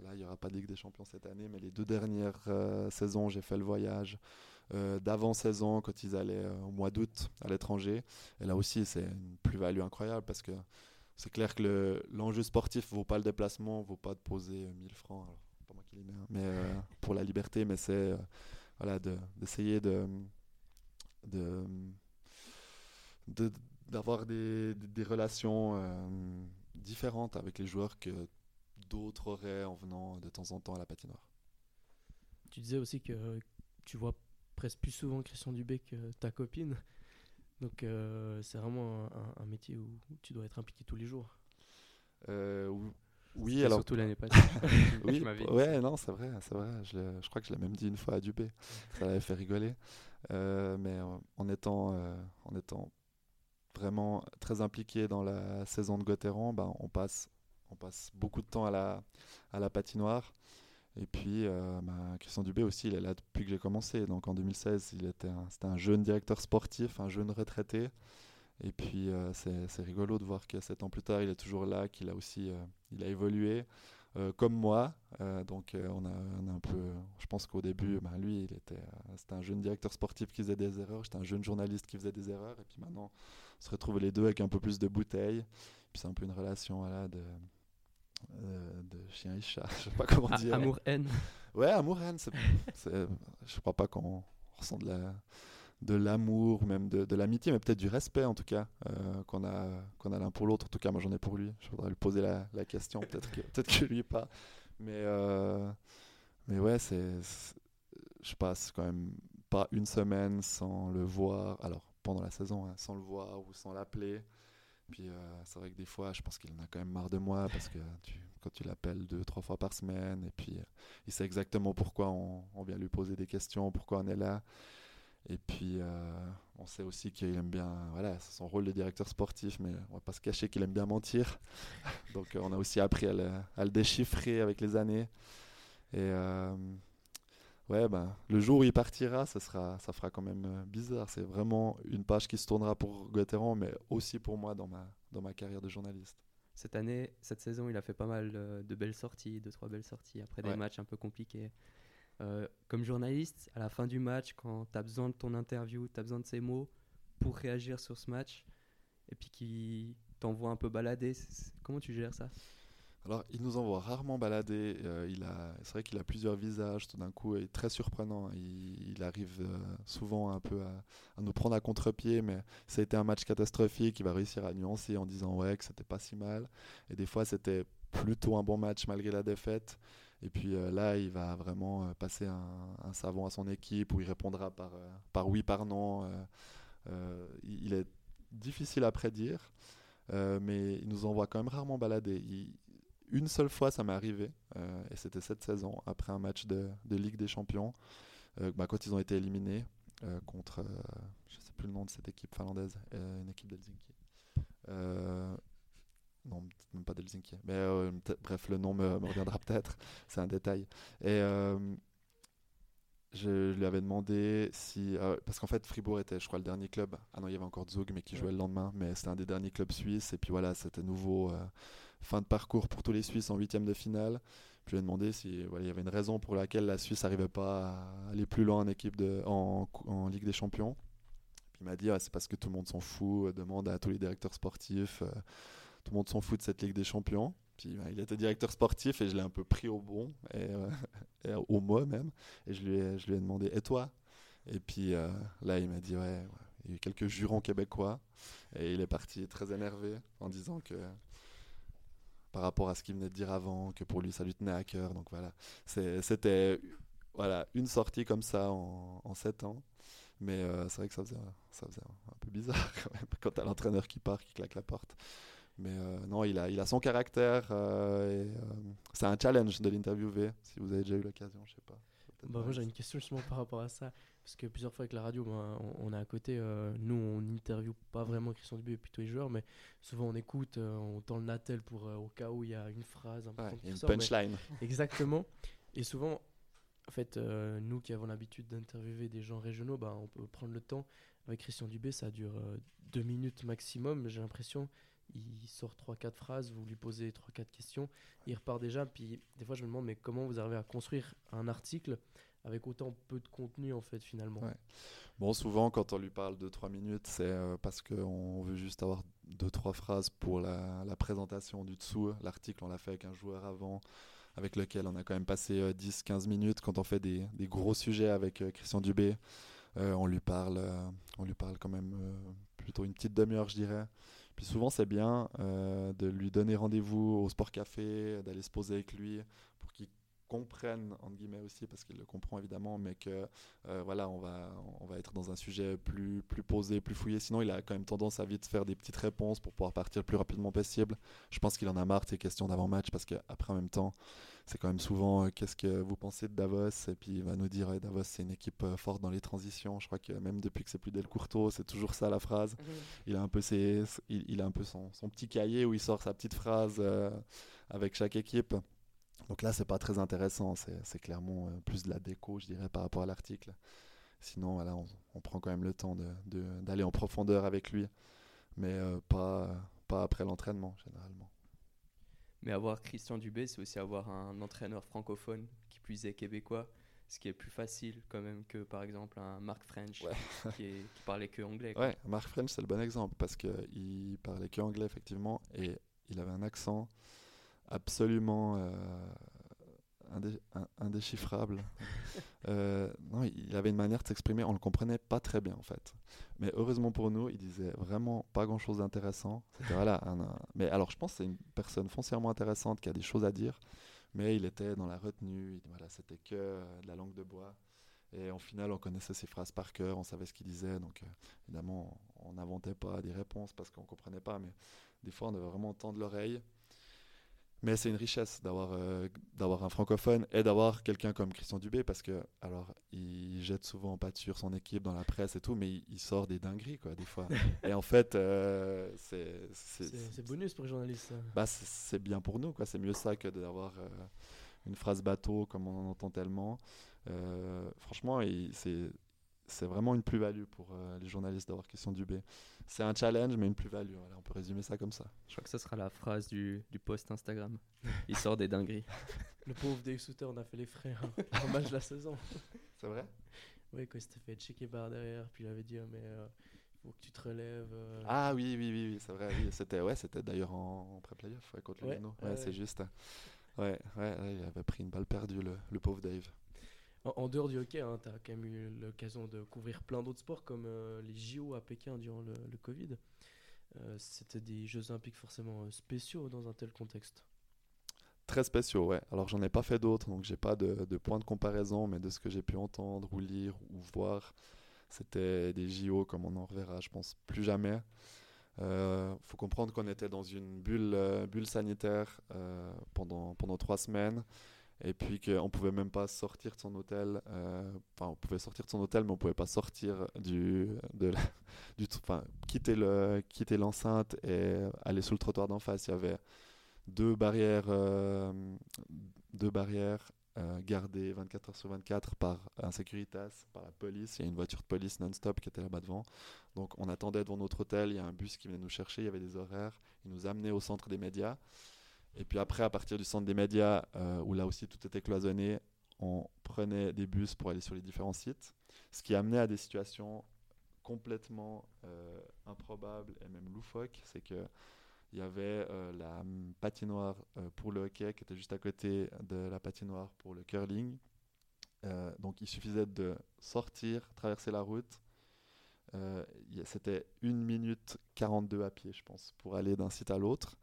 Là, il n'y aura pas de Ligue des Champions cette année, mais les deux dernières euh, saisons, j'ai fait le voyage euh, d'avant-saison quand ils allaient au mois d'août à l'étranger. Et là aussi, c'est une plus-value incroyable parce que c'est clair que l'enjeu sportif ne vaut pas le déplacement, ne vaut pas de poser 1000 francs. Alors, pas moi qui les mets, hein, mais pour la liberté, mais c'est voilà, d'essayer de, de d'avoir des, des, relations euh, différentes avec les joueurs que d'autres auraient en venant de temps en temps à la patinoire.
Tu disais aussi que tu vois presque plus souvent Christian Dubé que ta copine. Donc euh, c'est vraiment un, métier où tu dois être impliqué tous les jours.
Euh, oui, alors
surtout l'année passée.
oui, ouais, non, c'est vrai, c'est vrai. Je, je, crois que je l'ai même dit une fois à Dubé. Ça l'avait fait rigoler. mais en étant, en étant vraiment très impliqué dans la saison de Gauthieron, ben, on, passe, on passe beaucoup de temps à la, à la patinoire. Et puis, euh, ben, Christian Dubé aussi, il est là depuis que j'ai commencé. Donc en 2016, il était c'était un jeune directeur sportif, un jeune retraité. Et puis, euh, c'est rigolo de voir que sept ans plus tard, il est toujours là, qu'il a aussi euh, il a évolué. Comme moi, donc on a, on, a, un peu, je pense qu'au début, ben, lui, il était, c'était un jeune directeur sportif qui faisait des erreurs, j'étais un jeune journaliste qui faisait des erreurs, et puis maintenant, se retrouver les deux avec un peu plus de bouteilles. Puis c'est un peu une relation voilà, de, euh, de chien et chat, je sais pas comment dire.
Amour-haine.
Ouais, amour-haine. je crois pas qu'on ressent de la de l'amour, même de, de l'amitié, mais peut-être du respect en tout cas, euh, qu'on a, qu'on a l'un pour l'autre. En tout cas, moi j'en ai pour lui. Je voudrais lui poser la, la question, peut-être que, peut que lui pas. Mais, euh, mais ouais, c'est, je passe quand même pas une semaine sans le voir. Alors, pendant la saison hein, sans le voir ou sans l'appeler. Puis euh, c'est vrai que des fois, je pense qu'il en a quand même marre de moi parce que quand tu l'appelles deux, trois fois par semaine, et puis il sait exactement pourquoi on, vient lui poser des questions, pourquoi on est là. Et puis euh, on sait aussi qu'il aime bien, voilà, c'est son rôle de directeur sportif, mais on va pas se cacher qu'il aime bien mentir. Donc on a aussi appris à le, à le, déchiffrer avec les années. Et ouais, ben, le jour où il partira, ça, sera, ça fera quand même euh, bizarre. C'est vraiment une page qui se tournera pour Gauthieron, mais aussi pour moi dans ma, dans ma carrière de journaliste.
Cette année, cette saison, il a fait pas mal euh, de belles sorties, deux, trois belles sorties, après des matchs un peu compliqués. Euh, comme journaliste, à la fin du match, quand tu as besoin de ton interview, tu as besoin de ces mots pour réagir sur ce match, et puis qui t'envoie un peu balader, comment tu gères ça?
Alors, il nous envoie rarement balader. Euh, il a, c'est vrai qu'il a plusieurs visages. Tout d'un coup, il est très surprenant. Il, arrive euh, souvent un peu à, nous prendre à contre-pied, mais ça a été un match catastrophique. Il va réussir à nuancer en disant ouais que c'était pas si mal. Et des fois, c'était plutôt un bon match malgré la défaite. Et puis euh, là, il va vraiment passer un, savon à son équipe où il répondra par, par oui, par non. il est difficile à prédire, euh, mais il nous envoie quand même rarement balader. Une seule fois, ça m'est arrivé, euh, et c'était cette saison, après un match de, de Ligue des Champions, euh, bah, quand ils ont été éliminés euh, contre, euh, je sais plus le nom de cette équipe finlandaise, euh, une équipe d'Helsinki. Non, même pas d'Helsinki. Mais euh, bref, le nom me, me reviendra peut-être. C'est un détail. Et euh, je lui avais demandé si. euh, parce qu'en fait, Fribourg était, je crois, le dernier club. Ah non, il y avait encore Zug, mais qui jouait
Ouais.
le lendemain. Mais c'était un des derniers clubs suisses. Et puis voilà, c'était nouveau. fin de parcours pour tous les Suisses en huitième de finale. Puis je lui ai demandé si voilà, il y avait une raison pour laquelle la Suisse n'arrivait pas à aller plus loin en, équipe de, en, en Ligue des Champions. Puis il m'a dit ah, c'est parce que tout le monde s'en fout, demande à tous les directeurs sportifs, tout le monde s'en fout de cette Ligue des Champions. Puis bah, il était directeur sportif et je l'ai un peu pris au bon, et, euh, et au mot même. Et je lui ai, je lui ai demandé et toi? Et puis euh, là il m'a dit ouais, il y a eu quelques jurons québécois. Et il est parti très énervé en disant que par rapport à ce qu'il venait de dire avant, que pour lui ça lui tenait à cœur. Donc voilà, c'était voilà, une sortie comme ça en, en 7 ans. Mais euh, c'est vrai que ça faisait, ça faisait un peu bizarre quand même, quand t'as l'entraîneur qui part, qui claque la porte. Mais euh, non, il a, il a son caractère. euh, et, euh, c'est un challenge de l'interviewer, si vous avez déjà eu l'occasion, je sais pas.
Bah, moi j'ai une question justement par rapport à ça. Parce que plusieurs fois avec la radio, bah, on, on est à côté. euh, nous, on n'interviewe pas vraiment Christian Dubé, plutôt les joueurs, mais souvent on écoute, euh, on tend le natel pour, euh, au cas où il y a une phrase
Ouais,
importante qui
une
sort, mais-
punchline.
Exactement. Et souvent, en fait, nous qui avons l'habitude d'interviewer des gens régionaux, bah, on peut prendre le temps. Avec Christian Dubé, ça dure deux minutes maximum. J'ai l'impression, il sort 3-4 phrases, vous lui posez 3-4 questions, il repart déjà. Puis des fois, je me demande, mais comment vous arrivez à construire un article avec autant peu de contenu, en fait, finalement?
Bon, souvent, quand on lui parle de 3 minutes, c'est euh, parce qu'on veut juste avoir 2-3 phrases pour la, présentation du dessous. L'article, on l'a fait avec un joueur avant, avec lequel on a quand même passé 10-15 minutes. Quand on fait des, gros sujets avec euh, Christian Dubé, euh, on, lui parle, euh, on lui parle quand même euh, plutôt une petite demi-heure, je dirais. Puis souvent, c'est bien euh, de lui donner rendez-vous au Sport Café, d'aller se poser avec lui pour qu'il comprenne, entre guillemets aussi, parce qu'il le comprend évidemment, mais que euh, voilà, on va, on va être dans un sujet plus, plus posé, plus fouillé. Sinon, il a quand même tendance à vite faire des petites réponses pour pouvoir partir le plus rapidement possible. Je pense qu'il en a marre de ces questions d'avant-match parce qu'après, en même temps, c'est quand même souvent euh, qu'est-ce que vous pensez de Davos? Et puis il va nous dire Davos, c'est une équipe euh, forte dans les transitions. Je crois que même depuis que c'est plus Del Courto, c'est toujours ça la phrase. Il a un peu, ses, il, il a un peu son, son petit cahier où il sort sa petite phrase avec chaque équipe. Donc là, c'est pas très intéressant. C'est clairement euh, plus de la déco, je dirais, par rapport à l'article. Sinon, voilà, on, on prend quand même le temps d'aller de, en profondeur avec lui, mais euh, pas, pas après l'entraînement, généralement.
Mais avoir Christian Dubé, c'est aussi avoir un entraîneur francophone qui plus est québécois, ce qui est plus facile quand même que par exemple un Mark French
Ouais.
qui, est- qui parlait que anglais. quoi.
Ouais, Mark French, c'est le bon exemple parce qu'il parlait que anglais, effectivement, et il avait un accent absolument euh, indé- in- indéchiffrable. Euh, non, il avait une manière de s'exprimer, on le comprenait pas très bien en fait. Mais heureusement pour nous, il disait vraiment pas grand chose d'intéressant. C'était voilà, un- un- mais alors je pense que c'est une personne foncièrement intéressante qui a des choses à dire, mais il était dans la retenue. il- voilà, c'était que euh, de la langue de bois. Et en final, on connaissait ses phrases par cœur, on savait ce qu'il disait. Donc, euh, évidemment, on n'inventait pas des réponses parce qu'on comprenait pas, mais des fois, on devait vraiment tendre l'oreille. Mais c'est une richesse d'avoir euh, d'avoir un francophone et d'avoir quelqu'un comme Christian Dubé parce que alors il jette souvent en pâture son équipe dans la presse et tout, mais il, il sort des dingueries quoi des fois. et en fait, euh, c'est
bonus pour les journalistes.
bah, c'est- c'est bien pour nous, quoi. C'est mieux ça que d'avoir euh, une phrase bateau comme on en entend tellement. Euh, franchement, il- c'est vraiment une plus-value pour euh, les journalistes d'avoir Christian Dubé. C'est un challenge, mais une plus-value. Voilà, on peut résumer ça comme ça.
Je crois que ce sera la phrase du, du post Instagram. Il sort des dingueries.
Le pauvre Dave Souter, on a fait les frais hein, en match de la saison.
C'est vrai?
Oui, quand il s'était fait checker par derrière, puis il avait dit, Ah, mais il faut que tu te relèves. euh.
Ah oui, oui, oui, oui c'est vrai. oui. C'était ouais, c'était d'ailleurs en, en pré-playoff ouais, contre le
Ouais,
Lino.
ouais,
c'est juste. Ouais, ouais, ouais, il avait pris une balle perdue, le, le pauvre Dave.
En, dehors du hockey, hein, tu as quand même eu l'occasion de couvrir plein d'autres sports comme euh, les JO à Pékin durant le, Covid. Euh, C'était des Jeux Olympiques forcément euh, spéciaux dans un tel contexte.
Très spéciaux, ouais. Alors j'en ai pas fait d'autres, donc j'ai pas de, point de comparaison, mais de ce que j'ai pu entendre ou lire ou voir, c'était des JO comme on en reverra, je pense, plus jamais. Il faut comprendre qu'on était dans une bulle, bulle sanitaire pendant, pendant trois semaines et puis qu'on pouvait même pas sortir de son hôtel. Enfin, on pouvait sortir de son hôtel, mais on pouvait pas sortir du, de du, enfin, quitter le, quitter l'enceinte et aller sur le trottoir d'en face. Il y avait deux barrières, deux barrières euh, gardé 24 heures sur 24 par un Securitas, par la police. Il y a une voiture de police non-stop qui était là-bas devant. Donc on attendait devant notre hôtel, il y a un bus qui venait nous chercher, il y avait des horaires, il nous amenait au centre des médias. Et puis après, à partir du centre des médias, euh, où là aussi tout était cloisonné, on prenait des bus pour aller sur les différents sites, ce qui amenait à des situations complètement euh, improbables et même loufoques. C'est que il y avait euh, la patinoire pour le hockey qui était juste à côté de la patinoire pour le curling. Donc il suffisait de sortir, traverser la route. C'était 1 minute 42 à pied, je pense, pour aller d'un site à l'autre.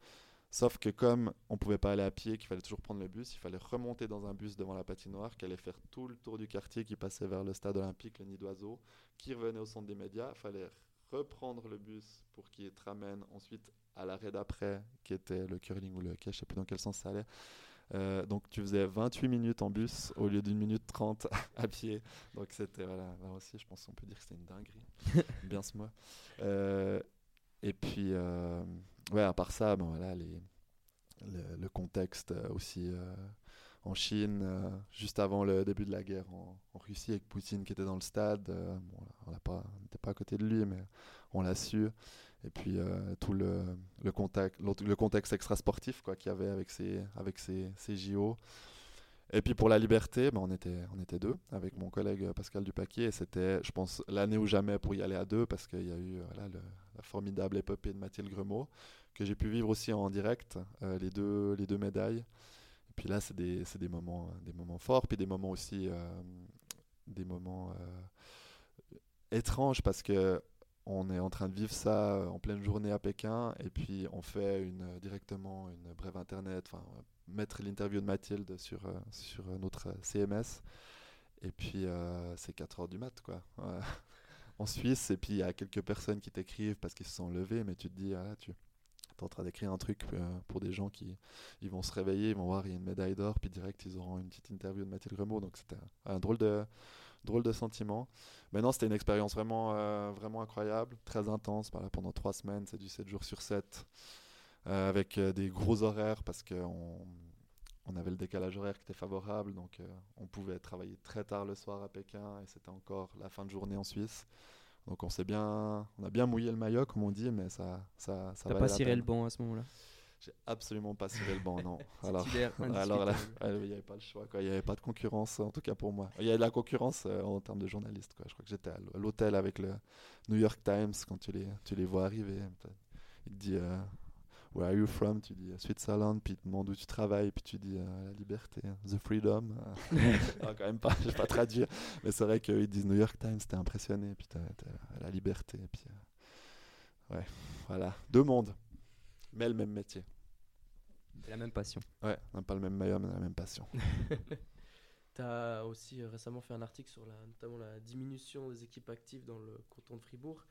Sauf que comme on ne pouvait pas aller à pied, qu'il fallait toujours prendre le bus, il fallait remonter dans un bus devant la patinoire qui allait faire tout le tour du quartier qui passait vers le stade olympique, le nid d'oiseau, qui revenait au centre des médias. Il fallait reprendre le bus pour qu'il te ramène ensuite à l'arrêt d'après, qui était le curling ou le hockey, je sais plus dans quel sens ça allait. Euh, donc tu faisais 28 minutes en bus au lieu d'une minute 30 à pied. Donc c'était, voilà, là aussi je pense qu'on peut dire que c'était une dinguerie. Bien ce mois. Euh, et puis, euh, ouais, à part ça, bon, voilà, le, contexte aussi en Chine, juste avant le début de la guerre en, Russie, avec Poutine qui était dans le stade. bon, on n'était pas à côté de lui, mais on l'a su et puis euh, tout le, le, contact, le contexte extra-sportif qu'il y avait avec ces, avec ces, ces JO. Et puis pour la liberté, ben on, était, on était deux avec mon collègue Pascal Dupaquier. Et c'était, je pense, l'année ou jamais pour y aller à deux parce qu'il y a eu la formidable épopée de Mathilde Gremaud que j'ai pu vivre aussi en direct, euh, les, deux, les deux médailles. Et puis là, c'est des, des, moments, des moments forts, puis des moments aussi euh, des moments étranges parce que on est en train de vivre ça euh, en pleine journée à Pékin et puis on fait une, euh, directement une brève internet, enfin mettre l'interview de Mathilde sur, euh, sur notre CMS et puis c'est 4 heures du mat quoi. en Suisse et puis il y a quelques personnes qui t'écrivent parce qu'ils se sont levés mais tu te dis ah, tu es en train d'écrire un truc pour des gens qui ils vont se réveiller, ils vont voir il y a une médaille d'or puis direct ils auront une petite interview de Mathilde Gremaud donc c'était un drôle de drôle de sentiment. Mais non, c'était une expérience vraiment, euh, vraiment incroyable, très intense. pendant trois semaines, c'est du 7 jours sur 7, euh, avec euh, des gros horaires parce qu'on on avait le décalage horaire qui était favorable. Donc, on pouvait travailler très tard le soir à Pékin et c'était encore la fin de journée en Suisse. Donc, on s'est bien, on a bien mouillé le maillot, comme on dit, mais ça, ça, ça
T'as pas ciré le banc à ce moment-là?
J'ai absolument pas ciré le banc, non. alors, alors là, il n'y avait pas le choix, quoi. Il n'y avait pas de concurrence, en tout cas pour moi. Il y a de la concurrence euh, en termes de journalistes, quoi. Je crois que j'étais à l'hôtel avec le New York Times quand tu les, tu les vois arriver. Il te dit euh, Where are you from? Tu dis Switzerland, puis il te demande où tu travailles, puis tu dis euh, la liberté, the freedom. non, quand même pas, je vais pas traduire. Mais c'est vrai qu'ils disent New York Times, t'es impressionné, puis t'as, la liberté, puis. ouais, voilà. Deux mondes mais le même métier.
la même passion.
Ouais, on pas le même maillot, mais la même passion.
tu as aussi euh, récemment fait un article sur la, notamment la diminution des équipes actives dans le canton de Fribourg.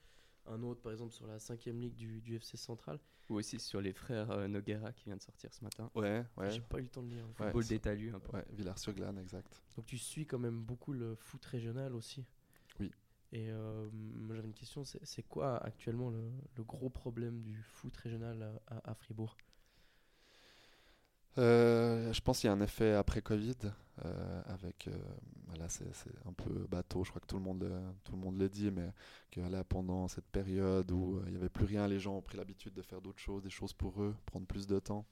Un autre, par exemple, sur la 5 ligue du, du, FC Central.
Ou aussi sur les frères euh, Noguera qui vient de sortir ce matin.
Ouais, ouais.
J'ai pas eu le temps de lire.
Football ouais, un peu.
Ouais, Villars-sur-Glane, exact.
Donc tu suis quand même beaucoup le foot régional aussi.
Oui.
Et euh, j'avais une question, c'est quoi actuellement le, gros problème du foot régional à, Fribourg?
Euh, je pense qu'il y a un effet après Covid, euh, avec, voilà, c'est un peu bateau, je crois que tout le monde, tout le, monde le dit, mais que pendant cette période où il n'y avait plus rien, les gens ont pris l'habitude de faire d'autres choses, des choses pour eux, prendre plus de temps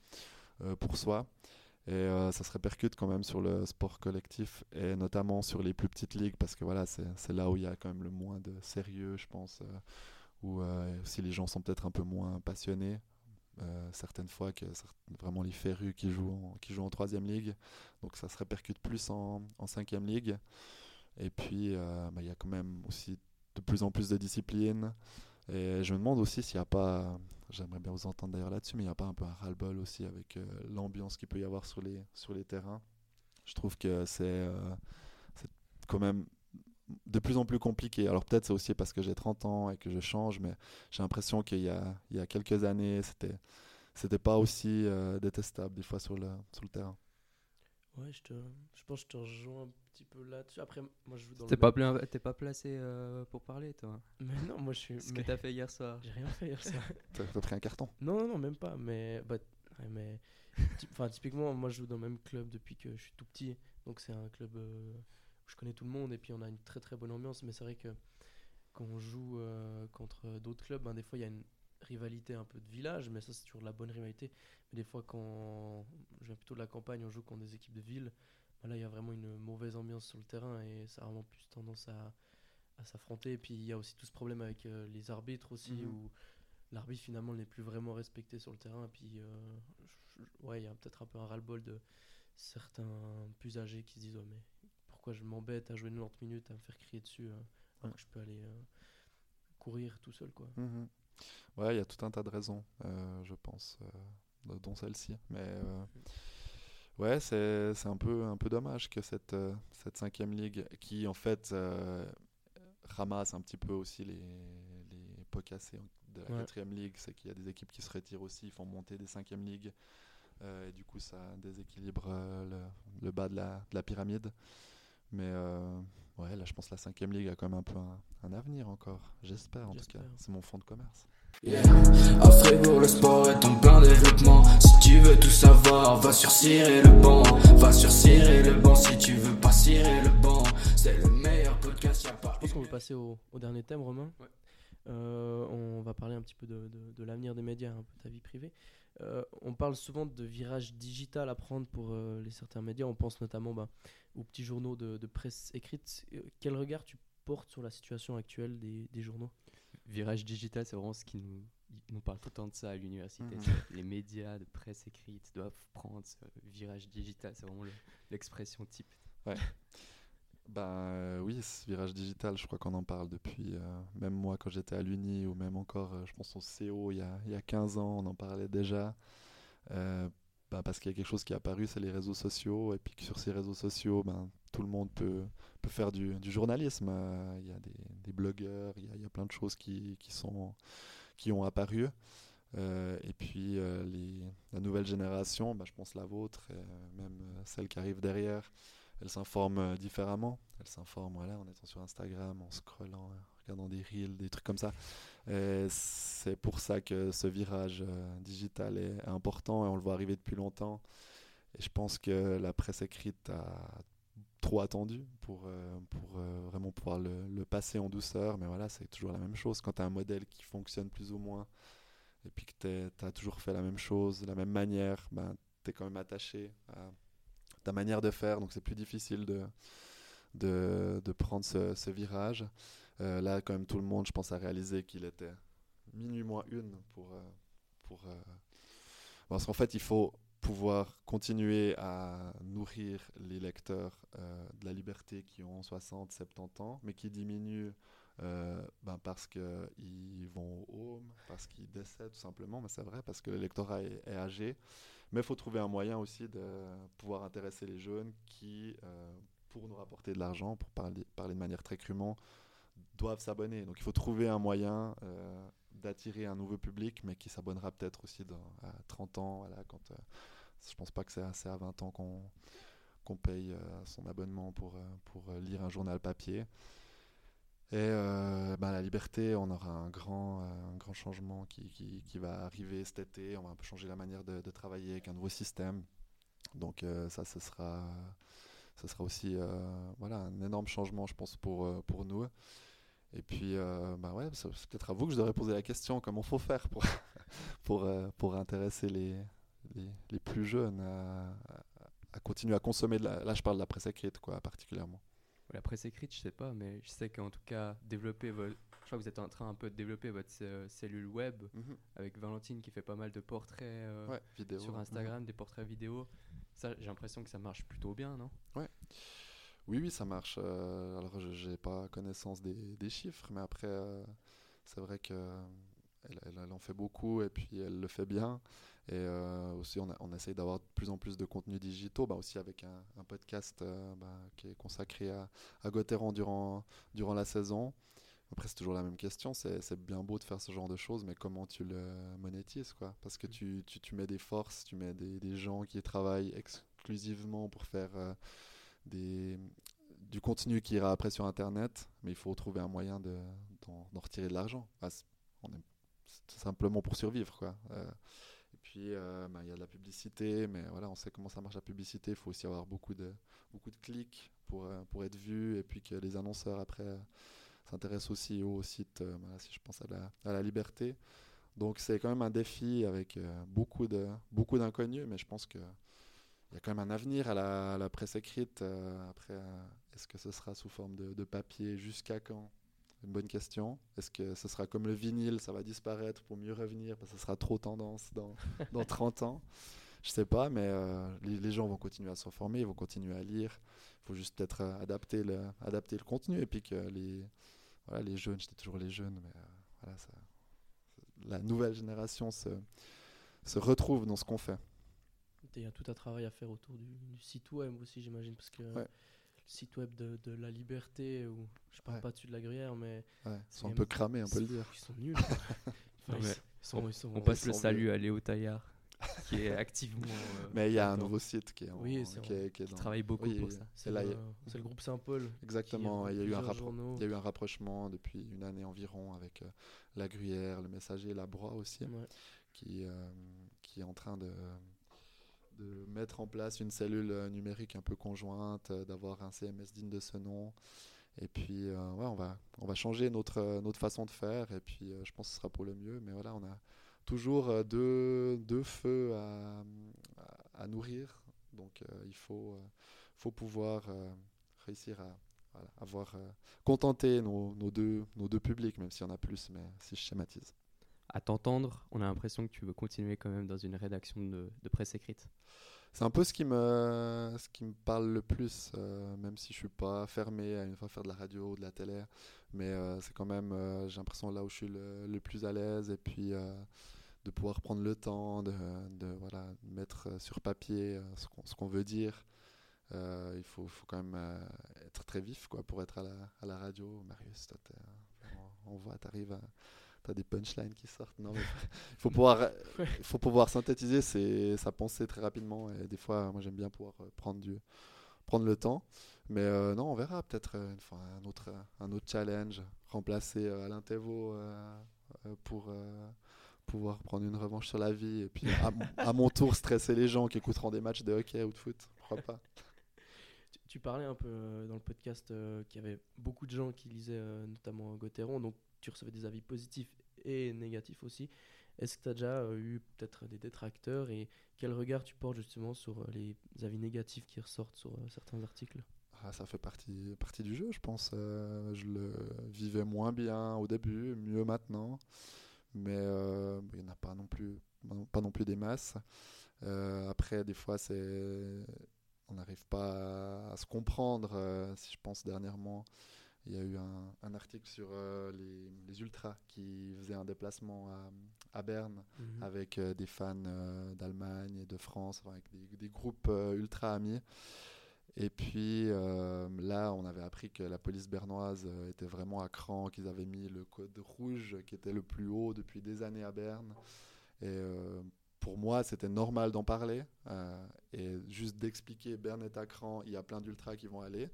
pour soi. Et euh, ça se répercute quand même sur le sport collectif et notamment sur les plus petites ligues parce que voilà, c'est là où il y a quand même le moins de sérieux, je pense, euh, où euh, si les gens sont peut-être un peu moins passionnés, certaines fois que vraiment les férus qui jouent en, qui jouent en troisième ligue, donc ça se répercute plus en, cinquième ligue. Et puis bah, il y a quand même aussi de plus en plus de disciplines. Et je me demande aussi s'il n'y a pas, j'aimerais bien vous entendre d'ailleurs là-dessus, mais il n'y a pas un peu un ras-le-bol aussi avec euh, l'ambiance qu'il peut y avoir sur les, sur les terrains. Je trouve que c'est euh, quand même de plus en plus compliqué. Alors peut-être c'est aussi parce que j'ai 30 ans et que je change, mais j'ai l'impression qu'il y a, il y a quelques années, c'était c'était pas aussi euh, détestable des fois sur le, sur le terrain.
Ouais, je, te, je pense que je te rejoins un petit peu là-dessus. Après, moi, je joue dans
T'es
le
pas, pla- t'es pas placé euh, pour parler, toi.
Mais non, moi, je suis.
Ce
mais-
que t'as fait hier soir.
J'ai rien fait hier soir.
T'as pris un carton.
Non, non, non, même pas. Mais, bah, mais enfin, typiquement, moi, je joue dans le même club depuis que je suis tout petit. Donc, c'est un club euh, je connais tout le monde et puis on a une très très bonne ambiance. Mais c'est vrai que quand on joue euh, contre d'autres clubs, ben, des fois, il y a une rivalité un peu de village, mais ça, c'est toujours de la bonne rivalité. Mais des fois, quand je viens plutôt de la campagne, on joue contre des équipes de ville. ben là, il y a vraiment une mauvaise ambiance sur le terrain et ça a vraiment plus tendance à, à s'affronter. Et puis, il y a aussi tout ce problème avec euh, les arbitres aussi,
Mhm.
où l'arbitre finalement n'est plus vraiment respecté sur le terrain. Et puis, euh, je- ouais, il y a peut-être un peu un ras-le-bol de certains plus âgés qui se disent Ouais, mais pourquoi je m'embête à jouer 90 minutes, à me faire crier dessus, alors que je peux aller euh, courir tout seul, quoi.
Mhm. Ouais, il y a tout un tas de raisons, euh, je pense, euh, dont celle-ci. Mais ouais, c'est un peu, un peu dommage que cette, cette cinquième ligue, qui en fait ramasse un petit peu aussi les, les pots cassés de la quatrième ligue, c'est qu'il y a des équipes qui se retirent aussi, ils font monter des cinquièmes ligues. euh, et du coup, ça déséquilibre euh, le, le bas de la, de la pyramide. Mais euh, ouais, là, je pense que la cinquième ligue a quand même un peu un, un avenir encore. J'espère, en tout cas. C'est mon fonds de commerce.
Yeah. À Fribourg, le sport est en plein développement. Si tu veux tout savoir, va sur Cirer le banc. Va sur Cirer le banc si tu veux pas cirer le banc. C'est le meilleur podcast, y'a pas.
Je pense qu'on va passer au, au dernier thème, Romain.
Ouais.
Euh, on va parler un petit peu de, de- de l'avenir des médias, un peu ta vie privée. Euh, on parle souvent de virage digital à prendre pour euh, les certains médias. On pense notamment bah, aux petits journaux de, de presse écrite. Euh, Quel regard tu portes sur la situation actuelle des, des journaux?
Virage digital, c'est vraiment ce qui nous. parle tout le temps de ça à l'université. C'est Les médias de presse écrite doivent prendre ce virage digital. C'est vraiment le- l'expression type.
Ben euh, oui, ce virage digital, je crois qu'on en parle depuis, euh, même moi quand j'étais à l'Uni, ou même encore, euh, je pense au CO, il y a, il y a 15 ans, on en parlait déjà. Ben, parce qu'il y a quelque chose qui est apparu, c'est les réseaux sociaux, et puis sur ces réseaux sociaux, ben, tout le monde peut, peut faire du, journalisme. Il y a des, blogueurs, il y a, plein de choses qui, qui, sont, qui ont apparu. Et puis les, la nouvelle génération, ben, je pense la vôtre, même celle qui arrive derrière, elle s'informe euh, différemment. Elle s'informe voilà, en étant sur Instagram, en scrollant, en regardant des reels, des trucs comme ça. C'est pour ça que ce virage euh, digital est important et on le voit arriver depuis longtemps. Et je pense que la presse écrite a trop attendu pour, euh, pour vraiment pouvoir le, le passer en douceur. Mais voilà, c'est toujours la même chose. Quand tu as un modèle qui fonctionne plus ou moins et puis que tu as toujours fait la même chose, la même manière, ben, tu es quand même attaché à ta manière de faire. Donc c'est plus difficile de, de, prendre ce, virage. Euh, là, quand même, tout le monde, je pense, a réalisé qu'il était minuit moins une pour. euh, pour euh, Parce qu'en fait, il faut pouvoir continuer à nourrir les lecteurs de la liberté qui ont 60, 70 ans, mais qui diminuent euh, ben parce qu'ils vont au home, parce qu'ils décèdent tout simplement, mais c'est vrai, parce que le lectorat est, âgé. Mais il faut trouver un moyen aussi de pouvoir intéresser les jeunes qui, euh, pour nous rapporter de l'argent, pour parler, parler de manière très crûment, doivent s'abonner. Donc il faut trouver un moyen euh, d'attirer un nouveau public, mais qui s'abonnera peut-être aussi dans, à 30 ans. Voilà, quand, je pense pas que c'est assez à 20 ans qu'on paye son abonnement pour, pour lire un journal papier. Et euh, ben, la liberté, on aura un grand, euh, un grand changement qui, qui, va arriver cet été. On va un peu changer la manière de, travailler avec un nouveau système. Donc euh, ça, ce sera, ce sera aussi euh, voilà, un énorme changement, je pense, pour, pour nous. Et puis, bah ouais, c'est peut-être à vous que je devrais poser la question, comment faut faire pour, pour, pour intéresser les, les, plus jeunes à continuer à consommer de la... Là, je parle de la presse écrite, quoi, particulièrement.
La presse écrite, je sais pas, mais je sais qu'en tout cas, développer votre. Je crois que vous êtes en train un peu de développer votre euh, cellule web avec Valentine qui fait pas mal de portraits euh,
Ouais, vidéo.
sur Instagram, des portraits vidéo. Ça, j'ai l'impression que ça marche plutôt bien, non?
Oui, oui, ça marche. Euh, alors, je n'ai pas connaissance des, des chiffres, mais après, euh, c'est vrai que elle, elle, en fait beaucoup et puis elle le fait bien. Et euh, aussi, on, on essaye d'avoir de plus en plus de contenus digitaux, bah, aussi avec un, un podcast euh, bah, qui est consacré à, à Gauthieron durant, durant la saison. Après, c'est toujours la même question. C'est bien beau de faire ce genre de choses, mais comment tu le monétises quoi? Parce que tu, tu, tu, mets des forces, tu mets des, des, gens qui travaillent exclusivement pour faire euh, des, du contenu qui ira après sur Internet, mais il faut trouver un moyen d'en retirer de l'argent. Enfin, on simplement pour survivre. Quoi. Euh, et puis, euh, bah, il y a de la publicité, mais voilà, on sait comment ça marche la publicité. Il faut aussi avoir beaucoup de, beaucoup de clics pour, euh, pour être vu, et puis que les annonceurs, après, s'intéressent aussi au site, si je pense à la, à la liberté. Donc, c'est quand même un défi avec beaucoup de beaucoup d'inconnus, mais je pense que il y a quand même un avenir à la, la presse écrite. Après, est-ce que ce sera sous forme de papier Jusqu'à quand? Une bonne question. Est-ce que ce sera comme le vinyle, ça va disparaître pour mieux revenir parce que ce sera trop tendance dans, dans 30 ans? Je sais pas, mais euh, les, les, gens vont continuer à se former, ils vont continuer à lire. Il faut juste peut-être euh, adapter le, adapter le contenu et puis que les, voilà, les jeunes, je dis toujours les jeunes, mais euh, voilà, ça, la nouvelle génération se, se retrouve dans ce qu'on fait.
Il y a tout un travail à faire autour du, du site web aussi, j'imagine, parce que ouais. Le site web de, de, la liberté, ou je parle ouais. pas dessus de la gruyère, mais.
Ouais, ils sont un peu cramés, on peut le dire.
Ils sont nuls. enfin,
ils, sont, ils sont, on passe le salut à Léo Taillard. qui est activement. Euh,
mais il y a un nouveau site qui, est en,
oui,
qui, est,
qui, est dans... travaille beaucoup oui, pour ça.
C'est le, le, groupe Saint-Paul.
Exactement. Il y, a eu un il y a eu un rapprochement depuis une année environ avec euh, la Gruyère, le Messager, la Broie aussi,
ouais.
qui, euh, qui est en train de de mettre en place une cellule euh, numérique un peu conjointe, euh, d'avoir un CMS digne de ce nom. Et puis, euh, ouais, on va, on va changer notre, notre façon de faire. Et puis, je pense que ce sera pour le mieux. Mais voilà, on a toujours deux, deux feux à, à, à nourrir. Donc, il faut, faut pouvoir réussir à voilà, avoir contenté nos, nos, deux, nos deux publics, même s'il y en a plus, mais si je schématise
à t'entendre, on a l'impression que tu veux continuer quand même dans une rédaction de, presse écrite.
C'est un peu ce qui me, ce qui me parle le plus, euh, même si je suis pas fermé à une fois faire de la radio ou de la télé, mais euh, c'est quand même, euh, j'ai l'impression là où je suis le, le plus à l'aise et puis de pouvoir prendre le temps de, de voilà, mettre sur papier ce qu'on qu veut dire. il faut, faut, quand même être très vif quoi, pour être à la, à la radio. Marius, toi, on voit, tu arrives à t'as des punchlines qui sortent. Non, mais il faut pouvoir, il faut pouvoir synthétiser ses, sa pensée très rapidement. Et des fois, moi, j'aime bien pouvoir euh, prendre du, prendre le temps. Mais euh, non, on verra peut-être euh, une fois un autre, un autre challenge, remplacer euh, Alain Thévaux euh, pour pouvoir prendre une revanche sur la vie et puis à, à, mon tour stresser les gens qui écouteront des matchs de hockey ou de foot. Pourquoi pas?
Tu, tu, parlais un peu dans le podcast qu'il y avait beaucoup de gens qui lisaient notamment Gauthieron, donc tu recevais des avis positifs et négatifs aussi. Est-ce que tu as déjà euh, eu peut-être des détracteurs et quel regard tu portes justement sur euh, les avis négatifs qui ressortent sur euh, certains articles?
Ah, Ça fait partie, partie du jeu, je pense. Je le vivais moins bien au début, mieux maintenant. Mais il n'y en a pas non plus, pas non plus des masses. Après, des fois, c'est on n'arrive pas à, se comprendre. si je pense dernièrement, il y a eu un, un article sur euh, les, les, ultras qui faisaient un déplacement à, à Berne -hmm. avec euh, des fans euh, d'Allemagne et de France, enfin, avec des, des groupes ultra amis. Et puis là, on avait appris que la police bernoise était vraiment à cran, qu'ils avaient mis le code rouge qui était le plus haut depuis des années à Berne. Et pour moi, c'était normal d'en parler et juste d'expliquer Berne est à cran, il y a plein d'ultras qui vont aller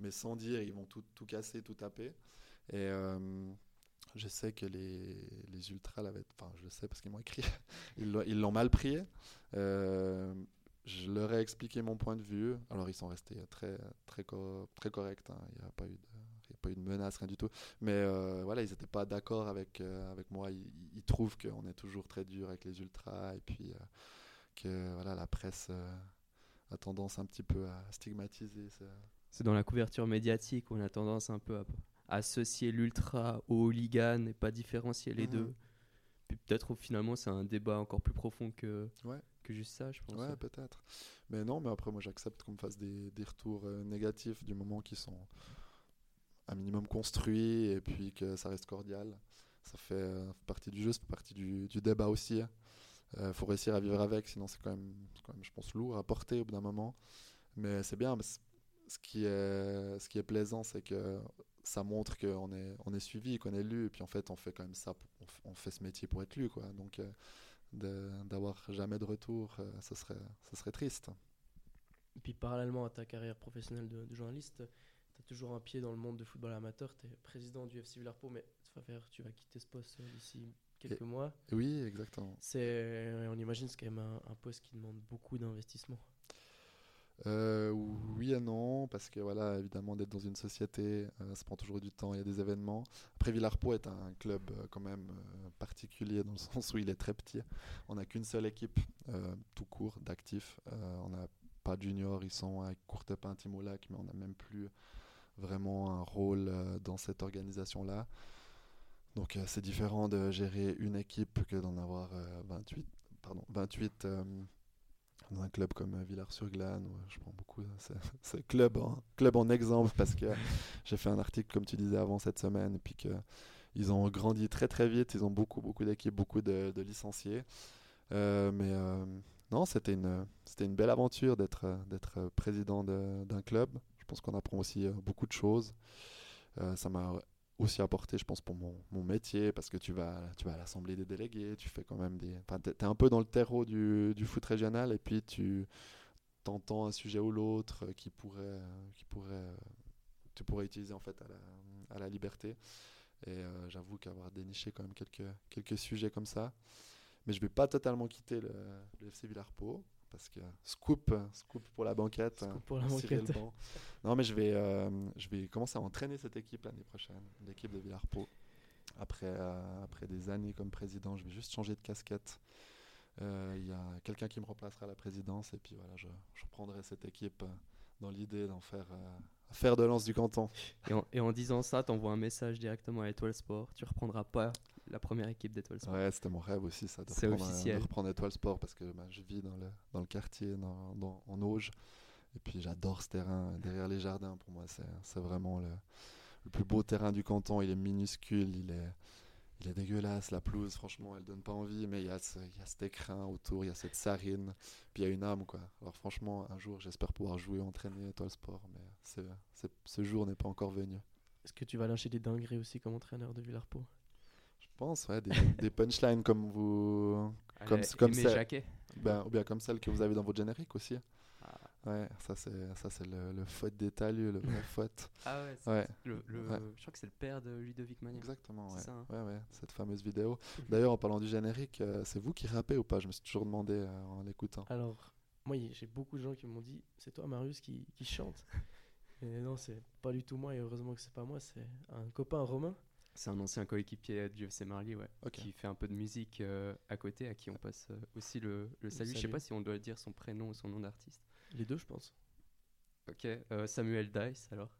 mais sans dire, ils vont tout, tout casser, tout taper. Et euh, je sais que les, les ultras l'avaient, enfin je le sais parce qu'ils m'ont écrit, ils l'ont mal pris. Euh, je leur ai expliqué mon point de vue. Alors ils sont restés très très très corrects. Hein. Il n'y a pas eu de pas eu de menace rien du tout. Mais euh, voilà, ils n'étaient pas d'accord avec euh, avec moi. Ils, trouvent qu'on est toujours très dur avec les ultras et puis que voilà la presse a tendance un petit peu à stigmatiser. Ça
c'est dans la couverture médiatique où on a tendance un peu à associer l'ultra au hooligan et pas différencier les mmh. deux. Puis peut-être finalement c'est un débat encore plus profond que,
ouais.
que juste ça, je pense.
Ouais, peut-être. Mais non, mais après moi j'accepte qu'on me fasse des, des retours euh, négatifs du moment qui sont un minimum construits et puis que ça reste cordial. ça fait euh, partie du jeu, ça fait partie du, du débat aussi. Il hein. faut réussir à vivre avec, sinon c'est quand, même, quand même, je pense, lourd à porter au bout d'un moment. Mais c'est bien. Ce, qui est, ce qui est plaisant, c'est que ça montre qu'on est, on est suivi, qu'on est lu. Et puis en fait, on fait quand même ça, on, fait ce métier pour être lu. Quoi. Donc d'avoir jamais de retour, ce, serait, ce serait triste.
Et puis parallèlement à ta carrière professionnelle de, journaliste, tu as toujours un pied dans le monde du football amateur. Tu es président du FC Villarpo, mais tu vas quitter ce poste euh, d'ici quelques mois.
Oui, exactement.
C'est, on imagine c'est quand même un, poste qui demande beaucoup d'investissement.
Euh, oui et non, parce que voilà, évidemment, d'être dans une société, euh, ça prend toujours du temps, il y a des événements. Après, Villarpo est un club quand même particulier dans le sens où il est très petit. On n'a qu'une seule équipe, tout court, d'actifs. on n'a pas de ils sont avec Courtepin, Timolac, mais on n'a même plus vraiment un rôle euh, dans cette organisation-là. Donc euh, c'est différent de gérer une équipe que d'en avoir 28, euh, pardon, 28 dans un club comme Villars-sur-Glane. je prends beaucoup ce club en, club en exemple parce que j'ai fait un article, comme tu disais avant cette semaine, et puis qu'ils ont grandi très très vite, ils ont beaucoup beaucoup d'équipes, beaucoup de, licenciés. mais non, c'était une, c'était une belle aventure d'être, d'être président d'un club. Je pense qu'on apprend aussi euh, beaucoup de choses. Euh, ça m'a aussi apporté, je pense, pour mon, mon, métier, parce que tu vas, tu vas à l'Assemblée des délégués, tu fais quand même des... Enfin, tu es, un peu dans le terreau du, du foot régional, et puis tu t'entends un sujet ou l'autre qui pourrait, qui pourrait, tu pourrais utiliser en fait à la, liberté. Et euh, j'avoue qu'avoir déniché quand même quelques, quelques sujets comme ça, mais je vais pas totalement quitter le, le FC Villarpo parce que scoop, scoop pour la banquette.
Scoop pour la banquette.
Non, mais je vais, euh, je vais commencer à entraîner cette équipe l'année prochaine, l'équipe de Villarpo. Après, euh, après des années comme président, je vais juste changer de casquette. Euh, il y a quelqu'un qui me remplacera à la présidence et puis voilà, je, je reprendrai cette équipe dans l'idée d'en faire faire de lance du canton.
Et en, et en disant ça, tu envoies un message directement à Étoile Sport. Tu reprendras pas la première équipe d'Étoile Sport.
Ouais, c'était mon rêve aussi, ça, de, reprendre, officiel. de reprendre Étoile Sport parce que bah, je vis dans le, dans le quartier, dans, dans, en Auge. Et puis j'adore ce terrain derrière les jardins. Pour moi, c'est vraiment le, le, plus beau terrain du canton. Il est minuscule, il est, il est dégueulasse. La pelouse, franchement, elle donne pas envie. Mais il y, a ce, il y a cet écrin autour, il y a cette sarine. Puis il y a une âme, quoi. Alors franchement, un jour, j'espère pouvoir jouer, entraîner Étoile Sport. Mais ce jour n'est pas encore venu.
Est-ce que tu vas lâcher des dingueries aussi comme entraîneur de Villarpo?
Pense, ouais, des, des punchlines comme vous. comme, comme celle, ben, ou bien comme celle que vous avez dans votre générique aussi. Ah. Ouais, ça c'est ça c'est le, le faute d'état le vrai faute.
Ah ouais, ouais. Le, le Je crois que c'est le père de Ludovic Magnin.
Exactement, ouais. Ça, hein. ouais, ouais. Cette fameuse vidéo. D'ailleurs, en parlant du générique, euh, c'est vous qui rappez ou pas? Je me suis toujours demandé euh, en l'écoutant.
Alors, moi, j'ai beaucoup de gens qui m'ont dit c'est toi, Marius, qui, qui chante. Et non, c'est pas du tout moi, et heureusement que c'est pas moi, c'est un copain romain
c'est un ancien coéquipier du FC Marly, ouais, qui fait un peu de musique euh, à côté, à qui on passe euh, aussi le, le salut. Je sais pas si on doit dire son prénom ou son nom d'artiste.
Les deux, je pense.
Ok, euh, Samuel Dice alors.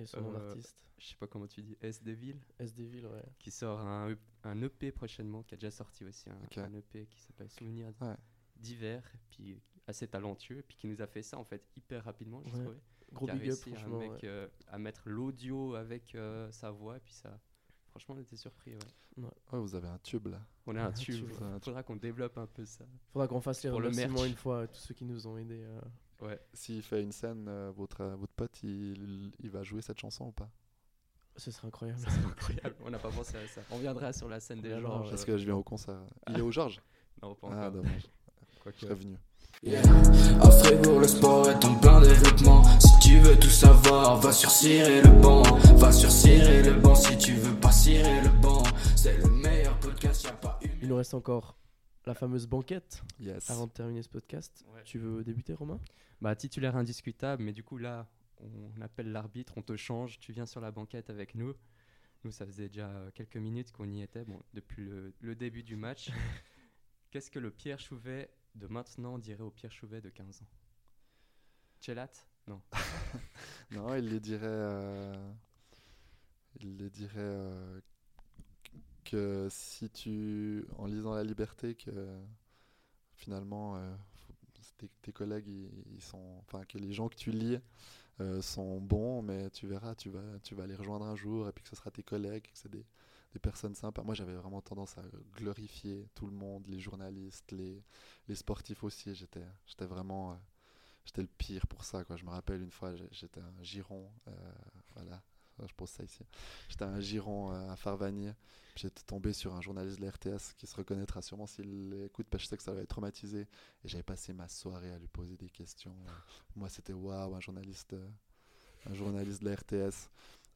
Et son nom d'artiste
Je sais pas comment tu dis, S. Deville
S. Deville, ouais.
Qui sort un, un, EP prochainement, qui a déjà sorti aussi un, un EP qui s'appelle Souvenirs d'hiver, puis assez talentueux, puis qui nous a fait ça en fait hyper rapidement, je ouais.
Gros big up, franchement.
Un mec à mettre l'audio avec sa voix, puis ça Franchement, on était surpris. Ouais.
vous avez un tube là.
On a un tube. Il faudra qu'on développe un peu ça.
faudra qu'on fasse les remerciements une fois à tous ceux qui nous ont aidés. Euh.
Ouais.
S'il fait une scène, euh, votre, euh, votre pote, il, il, va jouer cette chanson ou pas?
Ce serait incroyable.
incroyable. on n'a pas pensé à ça. On viendra sur la scène des Georges.
Parce que je viens au concert? Il est au Georges?
Non, pas
ah, encore. Ah, dommage. Quoi je serais venu.
Yeah. À Fribourg, le sport est en plein développement. Si tu veux tout savoir, va sur cirer le banc. Va sur cirer le banc si tu veux pas cirer le banc. C'est le meilleur podcast, y a pas une.
Il nous reste encore la fameuse banquette
yes.
avant de terminer ce podcast. Tu veux débuter, Romain?
Bah, titulaire indiscutable, mais du coup, là, on appelle l'arbitre, on te change, tu viens sur la banquette avec nous. Nous, ça faisait déjà quelques minutes qu'on y était, bon, depuis le, le début du match. Qu'est-ce que le Pierre Chouvet de maintenant dirait au Pierre Chouvet de 15 ans Chelat? Non.
non, il les dirait. Euh, il les dirait euh, que si tu. En lisant La Liberté, que finalement. Euh, tes, collègues, ils, sont, enfin que les gens que tu lis sont bons, mais tu verras, tu vas, tu vas les rejoindre un jour, et puis que ce sera tes collègues, que c'est des, des personnes sympas. Moi, j'avais vraiment tendance à glorifier tout le monde, les journalistes, les, sportifs aussi. J'étais, vraiment, euh, j'étais le pire pour ça. Quoi. Je me rappelle une fois, j'étais un giron, euh, voilà, je pose ça ici. J'étais un giron euh, à Farvani. puis J'étais tombé sur un journaliste de la RTS qui se reconnaîtra sûrement s'il l'écoute, parce que je sais que ça va être traumatisé. Et j'avais passé ma soirée à lui poser des questions. Moi, c'était waouh, un journaliste, un journaliste de la RTS.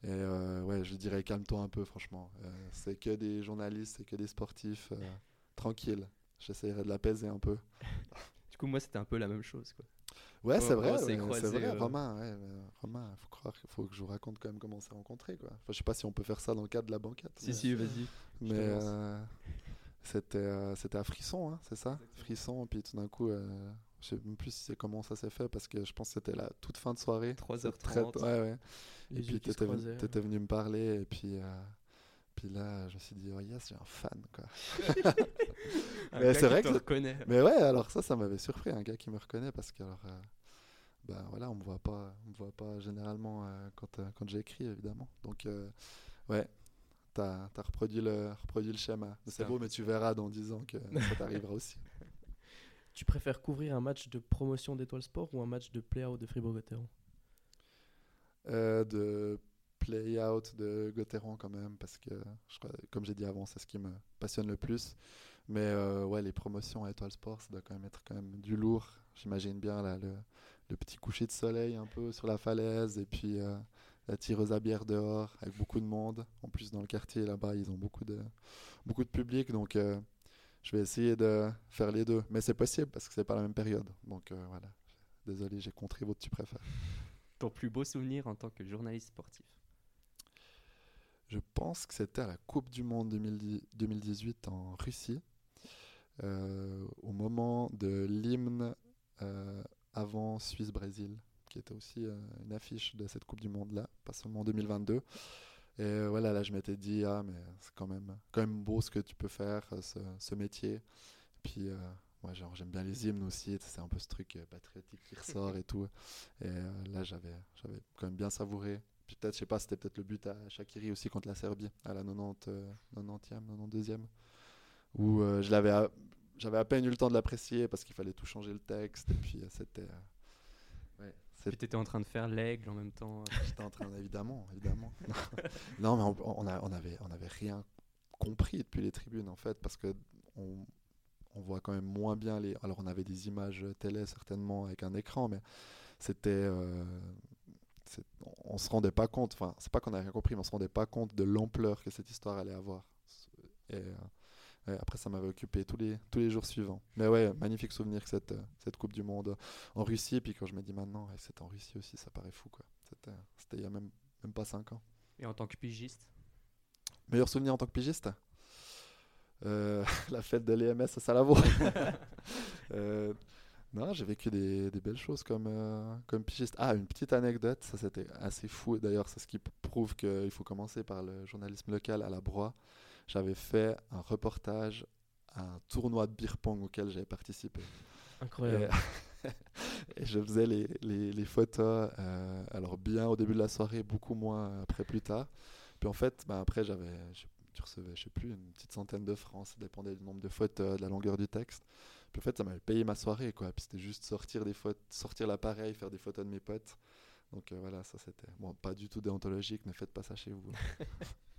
Et euh, ouais, je dirais calme-toi un peu, franchement. Euh, c'est que des journalistes, c'est que des sportifs. euh, tranquille. J'essaierai de l'apaiser un peu.
Du coup, moi, c'était un peu la même chose. Quoi.
Ouais, c'est vrai, ouais, c'est vrai. Romain, ouais, Romain, faut croire faut que je vous raconte quand même comment on s'est rencontrés, quoi. Enfin, je sais pas si on peut faire ça dans le cadre de la banquette.
Si,
mais-
si, vas-y.
Mais c'était c'était à Frisson, hein, c'est ça? Frisson, puis tout d'un coup, je sais même plus si c'est comment ça s'est fait, parce que je pense que c'était la toute fin de soirée.
3h30.
Très- Ouais, ouais.
Les
Et puis t'étais venu, t'étais venu me parler, et puis, euh, puis là, je me suis dit, oh yes, j'ai un fan, quoi. Mais c'est vrai que-
reconnaît.
Mais ouais, alors ça, ça m'avait surpris, un gars qui me reconnaît, parce que, alors, euh, ben voilà, on me voit pas, on me voit pas généralement euh, quand, euh, quand j'écris, évidemment. Donc, ouais, t'as as reproduit le, reproduit le schéma.
C'est
beau, mais tu verras dans 10 ans que ça t'arrivera aussi.
Tu préfères couvrir un match de promotion d'Étoile Sport ou un match de play-out de Fribourg-Gotteron
Euh, de play-out de Gauthieron quand même, parce que, comme j'ai dit avant, c'est ce qui me passionne le plus. Mais euh, ouais, les promotions à Étoile Sport, ça doit quand même être quand même du lourd. J'imagine bien là, le, petit coucher de soleil un peu sur la falaise, et puis euh, la tireuse à bière dehors, avec beaucoup de monde. En plus, dans le quartier là-bas, ils ont beaucoup de, beaucoup de public, donc je vais essayer de faire les deux. Mais c'est possible, parce que c'est pas la même période. Donc euh, voilà. Désolé, j'ai contré votre tu préfères.
Ton plus beau souvenir en tant que journaliste sportif?
Je pense que c'était à la Coupe du Monde 2010 2018 en Russie, euh, au moment de l'hymne euh, avant Suisse-Brésil, qui était aussi une affiche de cette Coupe du Monde-là, pas seulement en 2022. Et voilà, là je m'étais dit, ah mais c'est quand même, quand même beau ce que tu peux faire, euh, ce, métier. Puis euh, moi genre, j'aime bien les hymnes aussi, c'est un peu ce truc euh, patriotique qui ressort et tout. Et là j'avais j'avais quand même bien savouré. Puis peut-être, je sais pas, c'était peut-être le but à Shakiri aussi contre la Serbie, à la 90, euh, 90e, 92e, où je l'avais j'avais à peine eu le temps de l'apprécier parce qu'il fallait tout changer le texte, et puis c'était...
Puis t'étais en train de faire l'aigle en même temps.
J'étais en train, évidemment, évidemment. non, mais on, on, a- on avait, on avait rien compris depuis les tribunes, en fait, parce que on, on voit quand même moins bien les. Alors, on avait des images télé, certainement, avec un écran, mais c'était. euh, on se rendait pas compte, enfin, c'est pas qu'on a rien compris, mais on se rendait pas compte de l'ampleur que cette histoire allait avoir. Et euh, ouais, après, ça m'avait occupé tous les, tous les jours suivants. Mais ouais, magnifique souvenir que cette, euh, cette Coupe du Monde en Russie. Et puis quand je me dis maintenant, ouais, c'était en Russie aussi, ça paraît fou, quoi. C'était c'était il y a même, même pas 5 ans.
Et en tant que pigiste?
Meilleur souvenir en tant que pigiste? Euh, La fête de l'EMS à Salavo. Euh, non, j'ai vécu des, des belles choses comme, euh, comme pigiste. Ah, une petite anecdote, ça c'était assez fou. D'ailleurs, c'est ce qui prouve qu'il faut commencer par le journalisme local à la Broye. J'avais fait un reportage à un tournoi de beer pong auquel j'avais participé.
Incroyable.
Et, et je faisais les, les, les photos, euh, alors bien au début de la soirée, beaucoup moins après plus tard. Puis en fait, bah, après, j'avais, tu recevais, je sais plus, une petite centaine de francs, ça dépendait du nombre de photos, de la longueur du texte. Puis en fait, ça m'avait payé ma soirée, quoi. Puis c'était juste sortir des photos, sortir l'appareil, faire des photos de mes potes. Donc euh, voilà, ça c'était, bon, pas du tout déontologique, ne faites pas ça chez vous.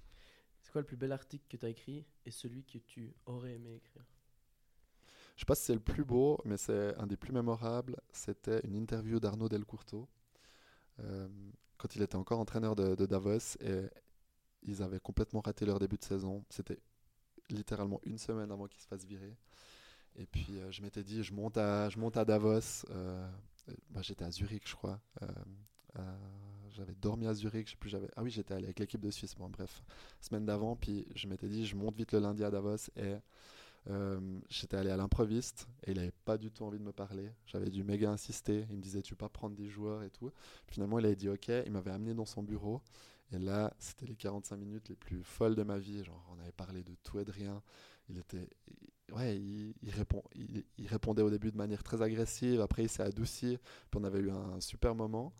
Quoi le plus bel article que tu as écrit et celui que tu aurais aimé écrire?
Je sais pas si c'est le plus beau, mais c'est un des plus mémorables. C'était une interview d'Arnaud Delcourteau euh, quand il était encore entraîneur de, Davos et ils avaient complètement raté leur début de saison. C'était littéralement une semaine avant qu'ils se fassent virer. Et puis euh, je m'étais dit, je monte à, je monte à Davos. euh, bah, j'étais à Zurich, je crois. Euh, j'avais dormi à Zurich, je sais plus, j'avais. Ah oui, j'étais allé avec l'équipe de Suisse. Bon, bref, semaine d'avant. Puis je m'étais dit, je monte vite le lundi à Davos et euh, j'étais allé à l'improviste et il avait pas du tout envie de me parler. J'avais dû méga insister. Il me disait, tu peux pas prendre des joueurs et tout. Finalement, il avait dit ok. Il m'avait amené dans son bureau. Et là, c'était les 45 minutes les plus folles de ma vie. Genre, on avait parlé de tout et de rien. Il était. ouais, il, répond, il répondait au début de manière très agressive. Après, il s'est adouci. Puis on avait eu un super moment.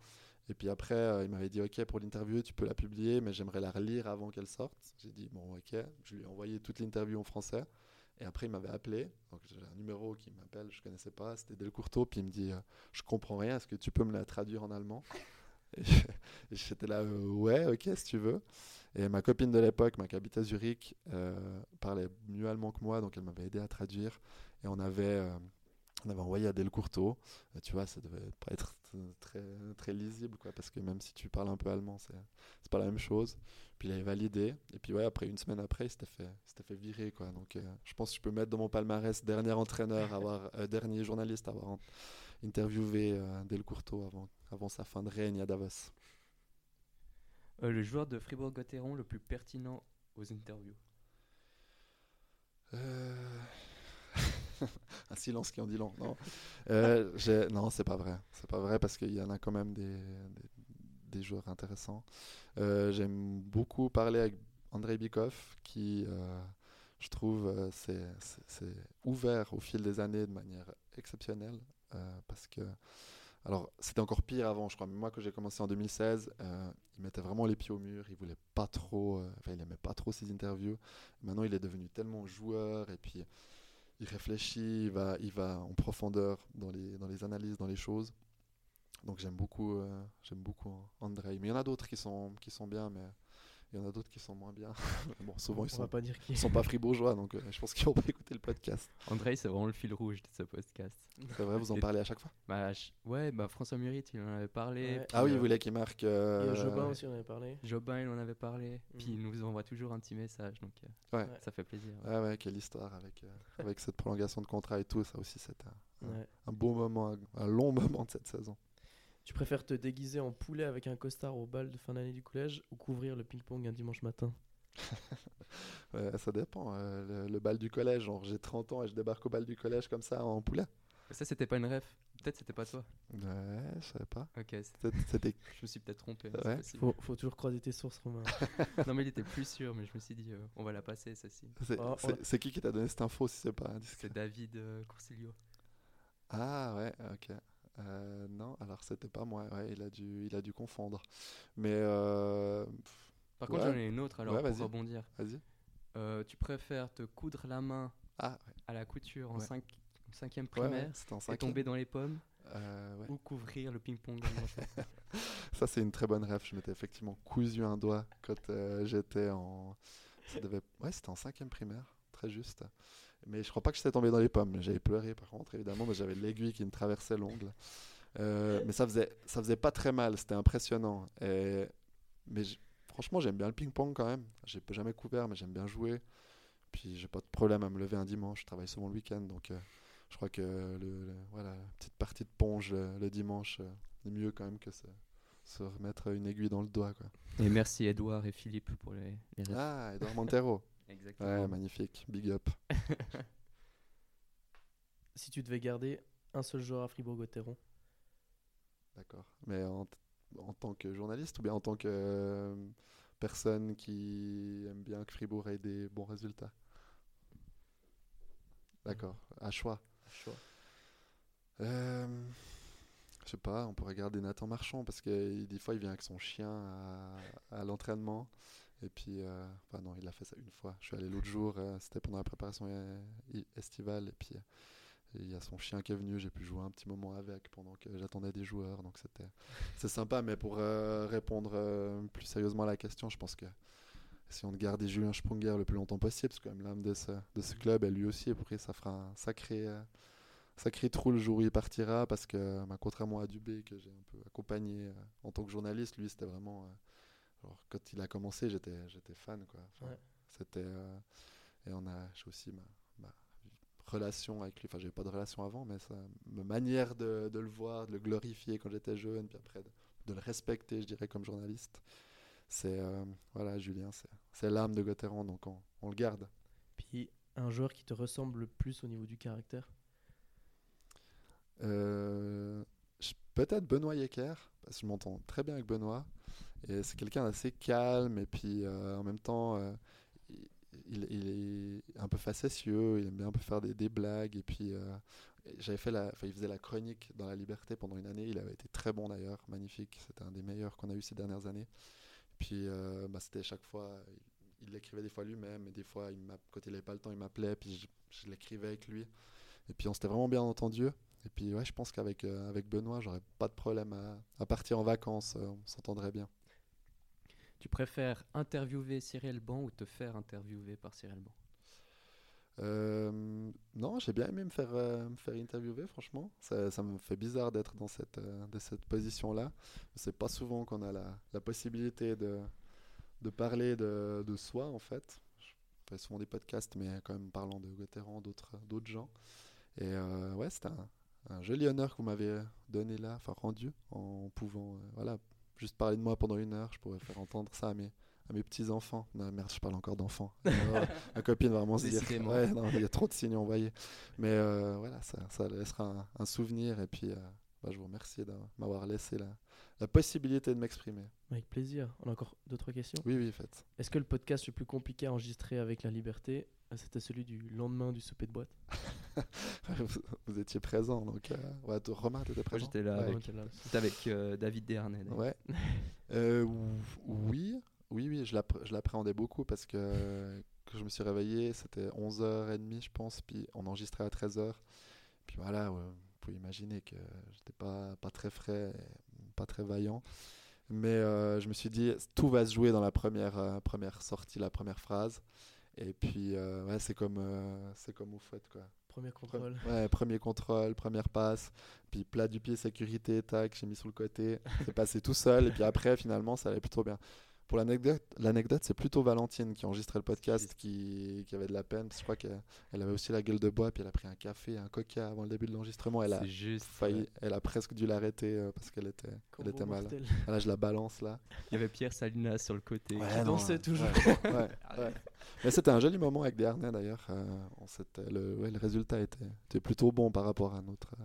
Et puis après, euh, il m'avait dit Ok, pour l'interview, tu peux la publier, mais j'aimerais la relire avant qu'elle sorte. J'ai dit Bon, ok. Je lui ai envoyé toute l'interview en français. Et après, il m'avait appelé. Donc, j'ai un numéro qui m'appelle, je ne connaissais pas. C'était Delcourteau. Puis il me dit euh, Je comprends rien, est-ce que tu peux me la traduire en allemand? Et j'étais là euh, Ouais, ok, si tu veux. Et ma copine de l'époque, ma qui habitait Zurich, parlait mieux allemand que moi, donc elle m'avait aidé à traduire. Et on avait, on avait envoyé à Delcourteau. Euh, tu vois, ça devait pas être très, très lisible, quoi, parce que même si tu parles un peu allemand, c'est c'est pas la même chose. Puis il avait validé. Et puis ouais, après une semaine après, il s'était fait, il s'était fait virer, quoi. Donc euh, je pense que je peux mettre dans mon palmarès dernier entraîneur, avoir, euh, dernier journaliste à avoir en- interviewé euh, Delcourteau avant, avant sa fin de règne à Davos.
Le joueur de Fribourg-Gotteron le plus pertinent aux interviews?
Euh, Un silence qui en dit long. Non, Euh, non c'est pas vrai. C'est pas vrai parce qu'il y en a quand même des, des, joueurs intéressants. Euh, J'aime beaucoup parler avec Andrei Bikov qui, euh, je trouve, euh, c'est- c'est ouvert au fil des années de manière exceptionnelle euh, parce que. Alors, c'était encore pire avant, je crois. Mais moi, quand j'ai commencé en 2016, euh, il mettait vraiment les pieds au mur. Il voulait pas trop, euh, enfin, il aimait pas trop ses interviews. Maintenant, il est devenu tellement joueur et puis il réfléchit, il va, il va en profondeur dans les, dans les analyses, dans les choses. Donc j'aime beaucoup, euh, j'aime beaucoup Andrei. Mais il y en a d'autres qui sont, qui sont bien, mais il y en a d'autres qui sont moins bien. bon, souvent ils
On
sont,
pas dire qui.
ils sont pas fribourgeois, donc euh, je pense qu'ils vont pas écouter le podcast.
André, c'est vraiment le fil rouge de ce podcast.
C'est vrai, vous en parlez à chaque fois.
Bah, je- ouais, bah, François Murit, il en avait parlé.
Ouais.
Ah oui, il voulait qu'il marque. Euh,
Jobin aussi, on avait parlé.
Jobin, il en avait parlé. Puis
Mhm.
il nous envoie toujours un petit message, donc euh,
Ouais.
ça fait plaisir.
Ouais, ouais, quelle histoire avec, euh, avec cette prolongation de contrat et tout. Ça aussi, c'était un, un-
Ouais.
un beau moment, un, un long moment de cette saison.
Tu préfères te déguiser en poulet avec un costard au bal de fin d'année du collège ou couvrir le ping-pong un dimanche matin?
Ouais, ça dépend. euh, le, le bal du collège, genre j'ai 30 ans et je débarque au bal du collège comme ça en poulet.
Ça, c'était pas une ref. Peut-être c'était pas toi.
Ouais, je savais pas.
Ok,
C'était-
je me suis peut-être trompé.
Ouais.
faut, faut toujours croiser tes sources, Romain.
non, mais il était plus sûr, mais je me suis dit, euh, on va la passer, celle-ci.
C'est
Oh,
c'est- qui qui t'a donné cette info si c'est pas
C'est David euh, Coursilio.
Ah ouais, ok. Euh, non, alors c'était pas moi. Ouais, il a dû, il a dû confondre. Mais euh, pff,
Par contre,
Ouais.
j'en ai une autre alors
Ouais,
pour rebondir.
vas-y.
Euh, tu préfères te coudre la main
Ah
à la couture en
Ouais.
cinq- cinquième
ouais, ouais,
primaire et tomber dans les pommes ou couvrir le ping-pong
Ça c'est une très bonne rêve. Je m'étais effectivement cousu un doigt quand j'étais en. Ça devait... Ouais, c'était en cinquième primaire, très juste. Mais je crois pas que j'étais tombé dans les pommes. J'avais pleuré par contre, évidemment, mais j'avais l'aiguille qui me traversait l'ongle. Euh, mais ça faisait, ça faisait pas très mal, c'était impressionnant. Et... Mais franchement, j'aime bien le ping-pong quand même. J'ai jamais couvert, mais j'aime bien jouer. Puis j'ai pas de problème à me lever un dimanche. Je travaille souvent le week-end, donc euh, je crois que le, le- voilà, la petite partie de ponge euh, le dimanche euh, est mieux quand même que se, se remettre une aiguille dans le doigt. Quoi.
Et merci Edouard et Philippe pour les, les.
Ah, Edouard Montero.
Exactement.
Ouais, magnifique. Big up.
Si tu devais garder un seul joueur à Fribourg-Gotteron,
D'accord. Mais en, en tant que journaliste ou bien en tant que euh, personne qui aime bien que Fribourg ait des bons résultats? D'accord. À choix.
choix.
Euh, je sais pas, on pourrait garder Nathan Marchand parce que des fois il vient avec son chien à, à l'entraînement. Et puis, euh, enfin non, il a fait ça une fois. Je suis allé l'autre jour, euh, c'était pendant la préparation i- estivale. Et puis, euh, il y a son chien qui est venu. J'ai pu jouer un petit moment avec pendant que j'attendais des joueurs. Donc c'était c'est sympa. Mais pour répondre plus sérieusement à la question, je pense que si on garde Julien Sprunger le plus longtemps possible, c'est quand même l'âme de ce, de ce club. Et lui aussi, lui, ça fera un sacré. sacré trou le jour où il partira parce que bah, contrairement à Dubé que j'ai un peu accompagné en tant que journaliste lui c'était vraiment alors, quand il a commencé j'étais j'étais fan quoi. Enfin,
Ouais.
c'était euh, et on a j'ai aussi ma, ma relation avec lui. Enfin j'avais pas de relation avant mais ça, ma manière de, de le voir de le glorifier quand j'étais jeune puis après de, de le respecter je dirais comme journaliste c'est euh, voilà Julien c'est c'est l'âme de Gauthieron donc on, on le garde.
Puis un joueur qui te ressemble le plus au niveau du caractère?
Euh, Peut-être Benoît Yecker, parce que je m'entends très bien avec Benoît. Et c'est quelqu'un d'assez calme, et puis euh, en même temps, euh, il, est un peu facétieux, il aime bien un peu faire des, blagues, et puis euh, fait la, il faisait la chronique dans la Liberté pendant une année. Il avait été très bon d'ailleurs, magnifique. C'était un des meilleurs qu'on a eu ces dernières années. Puis bah, c'était chaque fois, il, l'écrivait des fois lui-même, et des fois, il quand il n'avait pas le temps, il m'appelait, puis je, je l'écrivais avec lui. Et puis on s'était vraiment bien entendu. Et puis ouais, je pense qu'avec euh, avec Benoît, j'aurais pas de problème à, à partir en vacances. euh, on s'entendrait bien.
Tu préfères interviewer Cyril Ban ou te faire interviewer par Cyril Ban?
Euh, non, j'ai bien aimé me faire, euh, me faire interviewer, franchement. Ça, ça me fait bizarre d'être dans cette, euh, de cette position-là. C'est pas souvent qu'on a la, la possibilité de, de parler de, de soi, en fait. Je fais souvent des podcasts, mais quand même parlant de Gauthieron, d'autres d'autres gens. Et ouais, c'était un, un joli honneur que vous m'avez donné là, enfin rendu, en pouvant, euh, voilà, juste parler de moi pendant une heure. Je pourrais faire entendre ça à mes, à mes petits-enfants. Non, merde, je parle encore d'enfants. Ma copine va vraiment se dire.
Décidément.
Ouais, non, il y a trop de signes envoyés. Mais euh, voilà, ça, ça laissera un, un souvenir. Et puis, euh, bah, je vous remercie de m'avoir laissé la, la possibilité de m'exprimer.
Avec plaisir. On a encore deux, trois questions?
Oui, oui, faites.
Est-ce que le podcast le plus compliqué à enregistrer avec la liberté, euh, c'était celui du lendemain du souper de boîte
vous, vous étiez présent. Donc, euh, ouais, toi, Romain, tu étais
Moi
présent
j'étais là
Ouais,
avec,
là,
j'étais avec euh, David d'ailleurs.
Ouais. Euh, oui, oui, oui, je l'appr- je l'appréhendais beaucoup parce que euh, quand je me suis réveillé, c'était 11h30, je pense, puis on enregistrait à 13h. Puis voilà, ouais, vous pouvez imaginer que j'étais pas, pas très frais, pas très vaillant. Mais euh, je me suis dit, tout va se jouer dans la première, euh, première sortie, la première phrase. Et puis, euh, ouais, c'est comme, euh, c'est comme au foot, quoi.
Premier
Pre-
contrôle.
Ouais, premier contrôle, première passe, puis plat du pied, sécurité, tac, j'ai mis sur le côté. C'est passé tout seul, et puis après, finalement, ça allait plutôt bien. Pour l'anecdote, l'anecdote, c'est plutôt Valentine qui enregistrait le podcast qui, qui avait de la peine. parce que je crois qu'elle elle avait aussi la gueule de bois, puis elle a pris un café, un coca avant le début de l'enregistrement. Elle a
juste.
failli,
ouais.
elle a presque dû l'arrêter euh, parce qu'elle était, elle
Combo
était mal.
mortel.
Là, je la balance là.
Il y avait Pierre Salinas sur le côté.
Qui dansait toujours.
Ouais, ouais, ouais. Mais c'était un joli moment avec des harnais d'ailleurs. Euh, on le, ouais, le résultat était, était plutôt bon par rapport à notre, euh,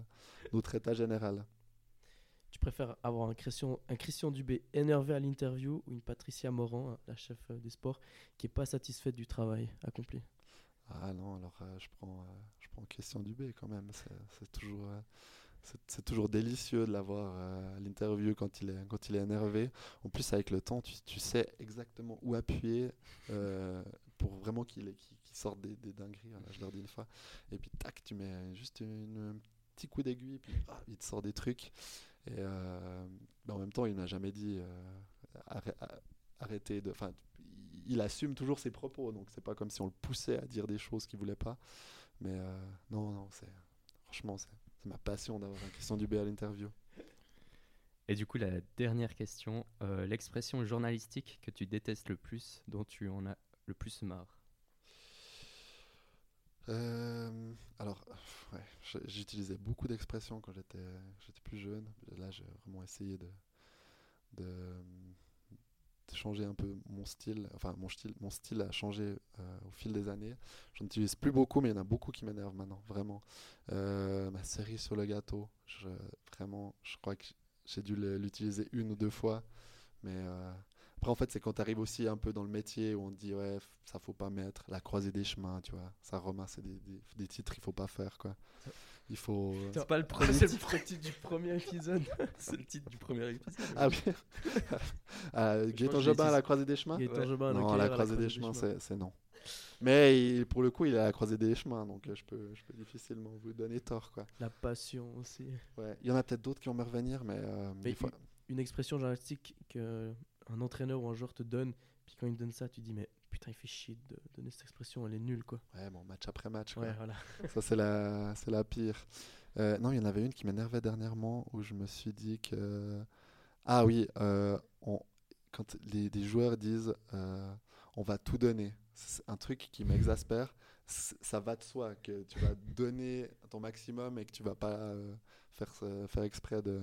notre état général.
Tu préfères avoir un Christian, un Christian Dubé énervé à l'interview ou une Patricia Moran, hein, la chef euh, des sports, qui est pas satisfaite du travail accompli?
Ah non, alors euh, je prends, euh, je prends Christian Dubé quand même. C'est toujours, c'est- toujours délicieux de l'avoir à l'interview quand il est, quand il est énervé. En plus, avec le temps, tu, tu sais exactement où appuyer pour vraiment qu'il qu'il sorte des, des dingueries. Voilà, je leur dis une fois. Et puis tac, tu mets juste une, un petit coup d'aiguille, puis ah, il te sort des trucs. Euh, mais en même temps, il n'a jamais dit euh, arrêtez de. Enfin, il- assume toujours ses propos, donc c'est pas comme si on le poussait à dire des choses qu'il voulait pas. Mais euh, non, non, c'est franchement, c'est ma passion d'avoir un Christian Dubé à l'interview.
Et du coup, la dernière question, euh, l'expression journalistique que tu détestes le plus, dont tu en as le plus marre?
Euh, alors, j'utilisais beaucoup d'expressions quand j'étais plus jeune. Là, j'ai vraiment essayé de, changer un peu mon style. Enfin, mon style, mon style a changé euh, au fil des années. Je n'utilise plus beaucoup, mais il y en a beaucoup qui m'énervent maintenant, vraiment. Euh, ma série sur le gâteau, vraiment, je crois que j'ai dû l'utiliser une ou deux fois. Mais après, en fait, c'est quand tu arrives aussi un peu dans le métier où on te dit, ouais, ça faut pas mettre la croisée des chemins, tu vois. Ça, Romain, c'est des, des, des titres qu'il faut pas faire, quoi. Il faut. euh,
C'est pas le premier
C'est le
titre,
du premier épisode.
c'est le titre du premier épisode.
Ah oui.
que
Gaëtan Jobin à la croisée des chemins?
Gaëtan
Ouais.
Jobin,
Non, à la croisée des chemins, c'est c'est non. Mais il- pour le coup, il est à la croisée des chemins, donc euh, je peux, je peux difficilement vous donner tort, quoi.
La passion aussi.
Ouais. Il y en a peut-être d'autres qui vont me revenir, mais, euh,
Mais Une expression journalistique qu'un entraîneur ou un joueur te donne, puis quand il te donne ça, tu dis, mais putain, il fait chier de donner cette expression, elle est nulle, quoi.
Ouais, bon, match après match, quoi.
Ouais, voilà.
Ça, c'est la, c'est la pire. Euh, non, il y en avait une qui m'énervait dernièrement où je me suis dit que. Ah oui, euh, on- quand les, joueurs disent euh, on va tout donner, c'est un truc qui m'exaspère. Ça va de soi que tu vas donner ton maximum et que tu vas pas faire, faire exprès de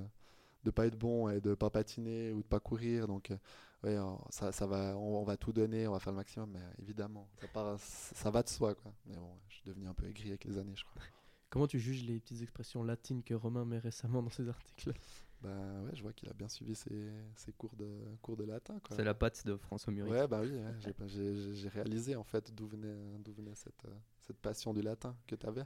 de pas être bon et de pas patiner ou de pas courir. Donc, euh, ouais, on- ça, ça va, on, on va tout donner, on va faire le maximum, mais évidemment, ça, part, ça va de soi. Quoi. Mais bon, je suis devenu un peu aigri avec les années, je crois.
Comment tu juges les petites expressions latines que Romain met récemment dans ses articles?
Bah ouais, je vois qu'il a bien suivi ses, ses cours, de, cours de latin.
C'est la patte de François Muric.
Ouais, bah oui, ouais, j'ai réalisé en fait d'où venait, d'où venait cette, euh, cette passion du latin que tu avais.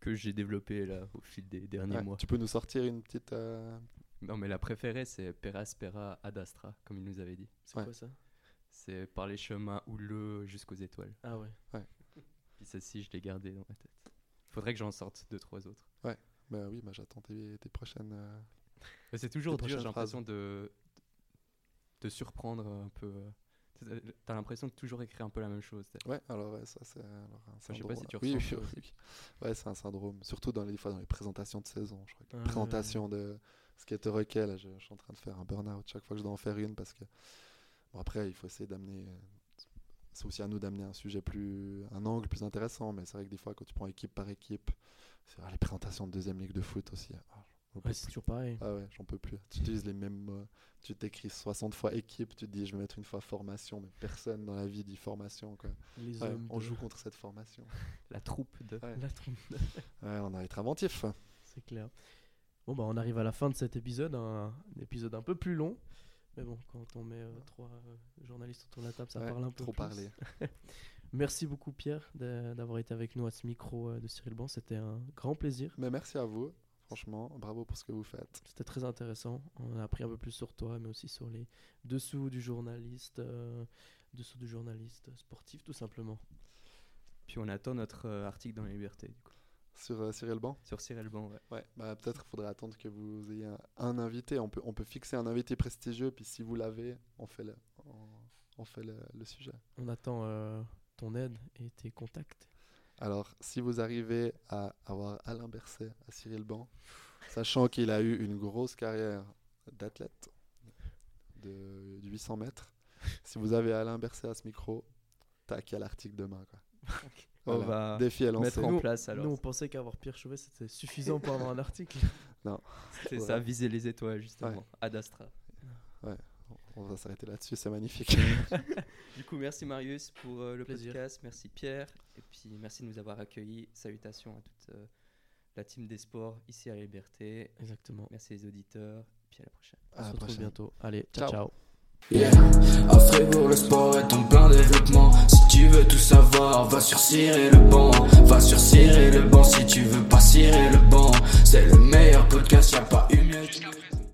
Que j'ai développé là au fil des derniers
Ouais,
mois.
Tu peux nous sortir une petite. euh,
Non, mais la préférée, c'est Peraspera ad Astra, comme il nous avait dit.
C'est
Ouais.
quoi ça?
C'est par les chemins houleux jusqu'aux étoiles.
Ah ouais.
Puis celle-ci, je l'ai gardée dans ma tête. Faudrait que j'en sorte deux, trois autres.
Bah oui, bah, j'attends tes, tes prochaines. euh,
Mais c'est toujours
Tes
dur, j'ai l'impression de de surprendre un peu. euh. T'as- l'impression de toujours écrire un peu la même chose.
Ouais, alors ouais, ça c'est un
je sais
syndrome.
pas si tu
oui,
ressens
oui,
ça
oui. Ouais, c'est un syndrome. Surtout dans les des fois dans les présentations de saison. Je crois que
Ah, ouais,
présentation de ce qui te requête. Là, je, je suis en train de faire un burn-out chaque fois que je dois en faire une parce que bon après il faut essayer d'amener. C'est aussi à nous d'amener un sujet plus, un angle plus intéressant. Mais c'est vrai que des fois quand tu prends équipe par équipe, c'est ah, les présentations de deuxième ligue de foot aussi. ah, peux
Ouais, c'est toujours pareil.
Ah ouais, j'en peux plus. Tu utilises les mêmes mots. Tu t'écris 60 fois équipe, tu te dis je vais mettre une fois formation, mais personne dans la vie dit formation. Quoi.
Les
Ouais,
hommes.
on
de-
joue contre cette formation.
La troupe de.
Ouais.
La trompe.
Ouais, on a être inventif.
C'est clair. Bon, bah, on arrive à la fin de cet épisode, un, un épisode un peu plus long. Mais bon, quand on met euh, trois euh, journalistes autour de la table, ça parle un peu
trop
plus.
parler.
Merci beaucoup, Pierre, de- d'avoir été avec nous à ce micro euh, de Cyril Ban. C'était un grand plaisir.
Mais merci à vous. Franchement, bravo pour ce que vous faites.
C'était très intéressant. On a appris un peu plus sur toi, mais aussi sur les dessous du journaliste, euh, dessous du journaliste sportif, tout simplement.
Puis on attend notre euh, article dans la Liberté, du coup.
Sur euh, Cyril Ban?
Sur Cyril Ban, ouais.
Ouais, bah, peut-être qu'il faudrait attendre que vous ayez un, un invité. On peut, on peut fixer un invité prestigieux, puis si vous l'avez, on fait le, on, on fait le, le sujet.
On attend euh, ton aide et tes contacts.
Alors, si vous arrivez à avoir Alain Berset à Cyril Ban, sachant qu'il a eu une grosse carrière d'athlète de, de 800 mètres, si vous avez Alain Berset à ce micro, tac, il y a l'article demain. Quoi.
On
Voilà,
va
Défi à lancer.
mettre en
Nous-
place alors.
Nous, on pensait qu'avoir Pierre Chauvet, c'était suffisant pour avoir un article.
C'est
Ouais.
ça, viser les étoiles, justement.
Ouais.
Ad Astra.
On va s'arrêter là-dessus, c'est magnifique.
Du coup, merci Marius pour euh, le
Plaisir.
podcast. Merci Pierre. Et puis merci de nous avoir accueillis. Salutations à toute euh, la team des sports ici à la Liberté.
Exactement.
Merci les auditeurs. Puis à la prochaine.
On
À la
se retrouve
prochaine.
bientôt. Allez, ciao,
Ciao.
ciao.
Yeah. À Fribourg, le sport est en plein développement. Si tu veux tout savoir, va sur Cirer le banc. Va sur Cirer le banc si tu veux pas cirer le banc. C'est le meilleur podcast, y a pas eu mieux.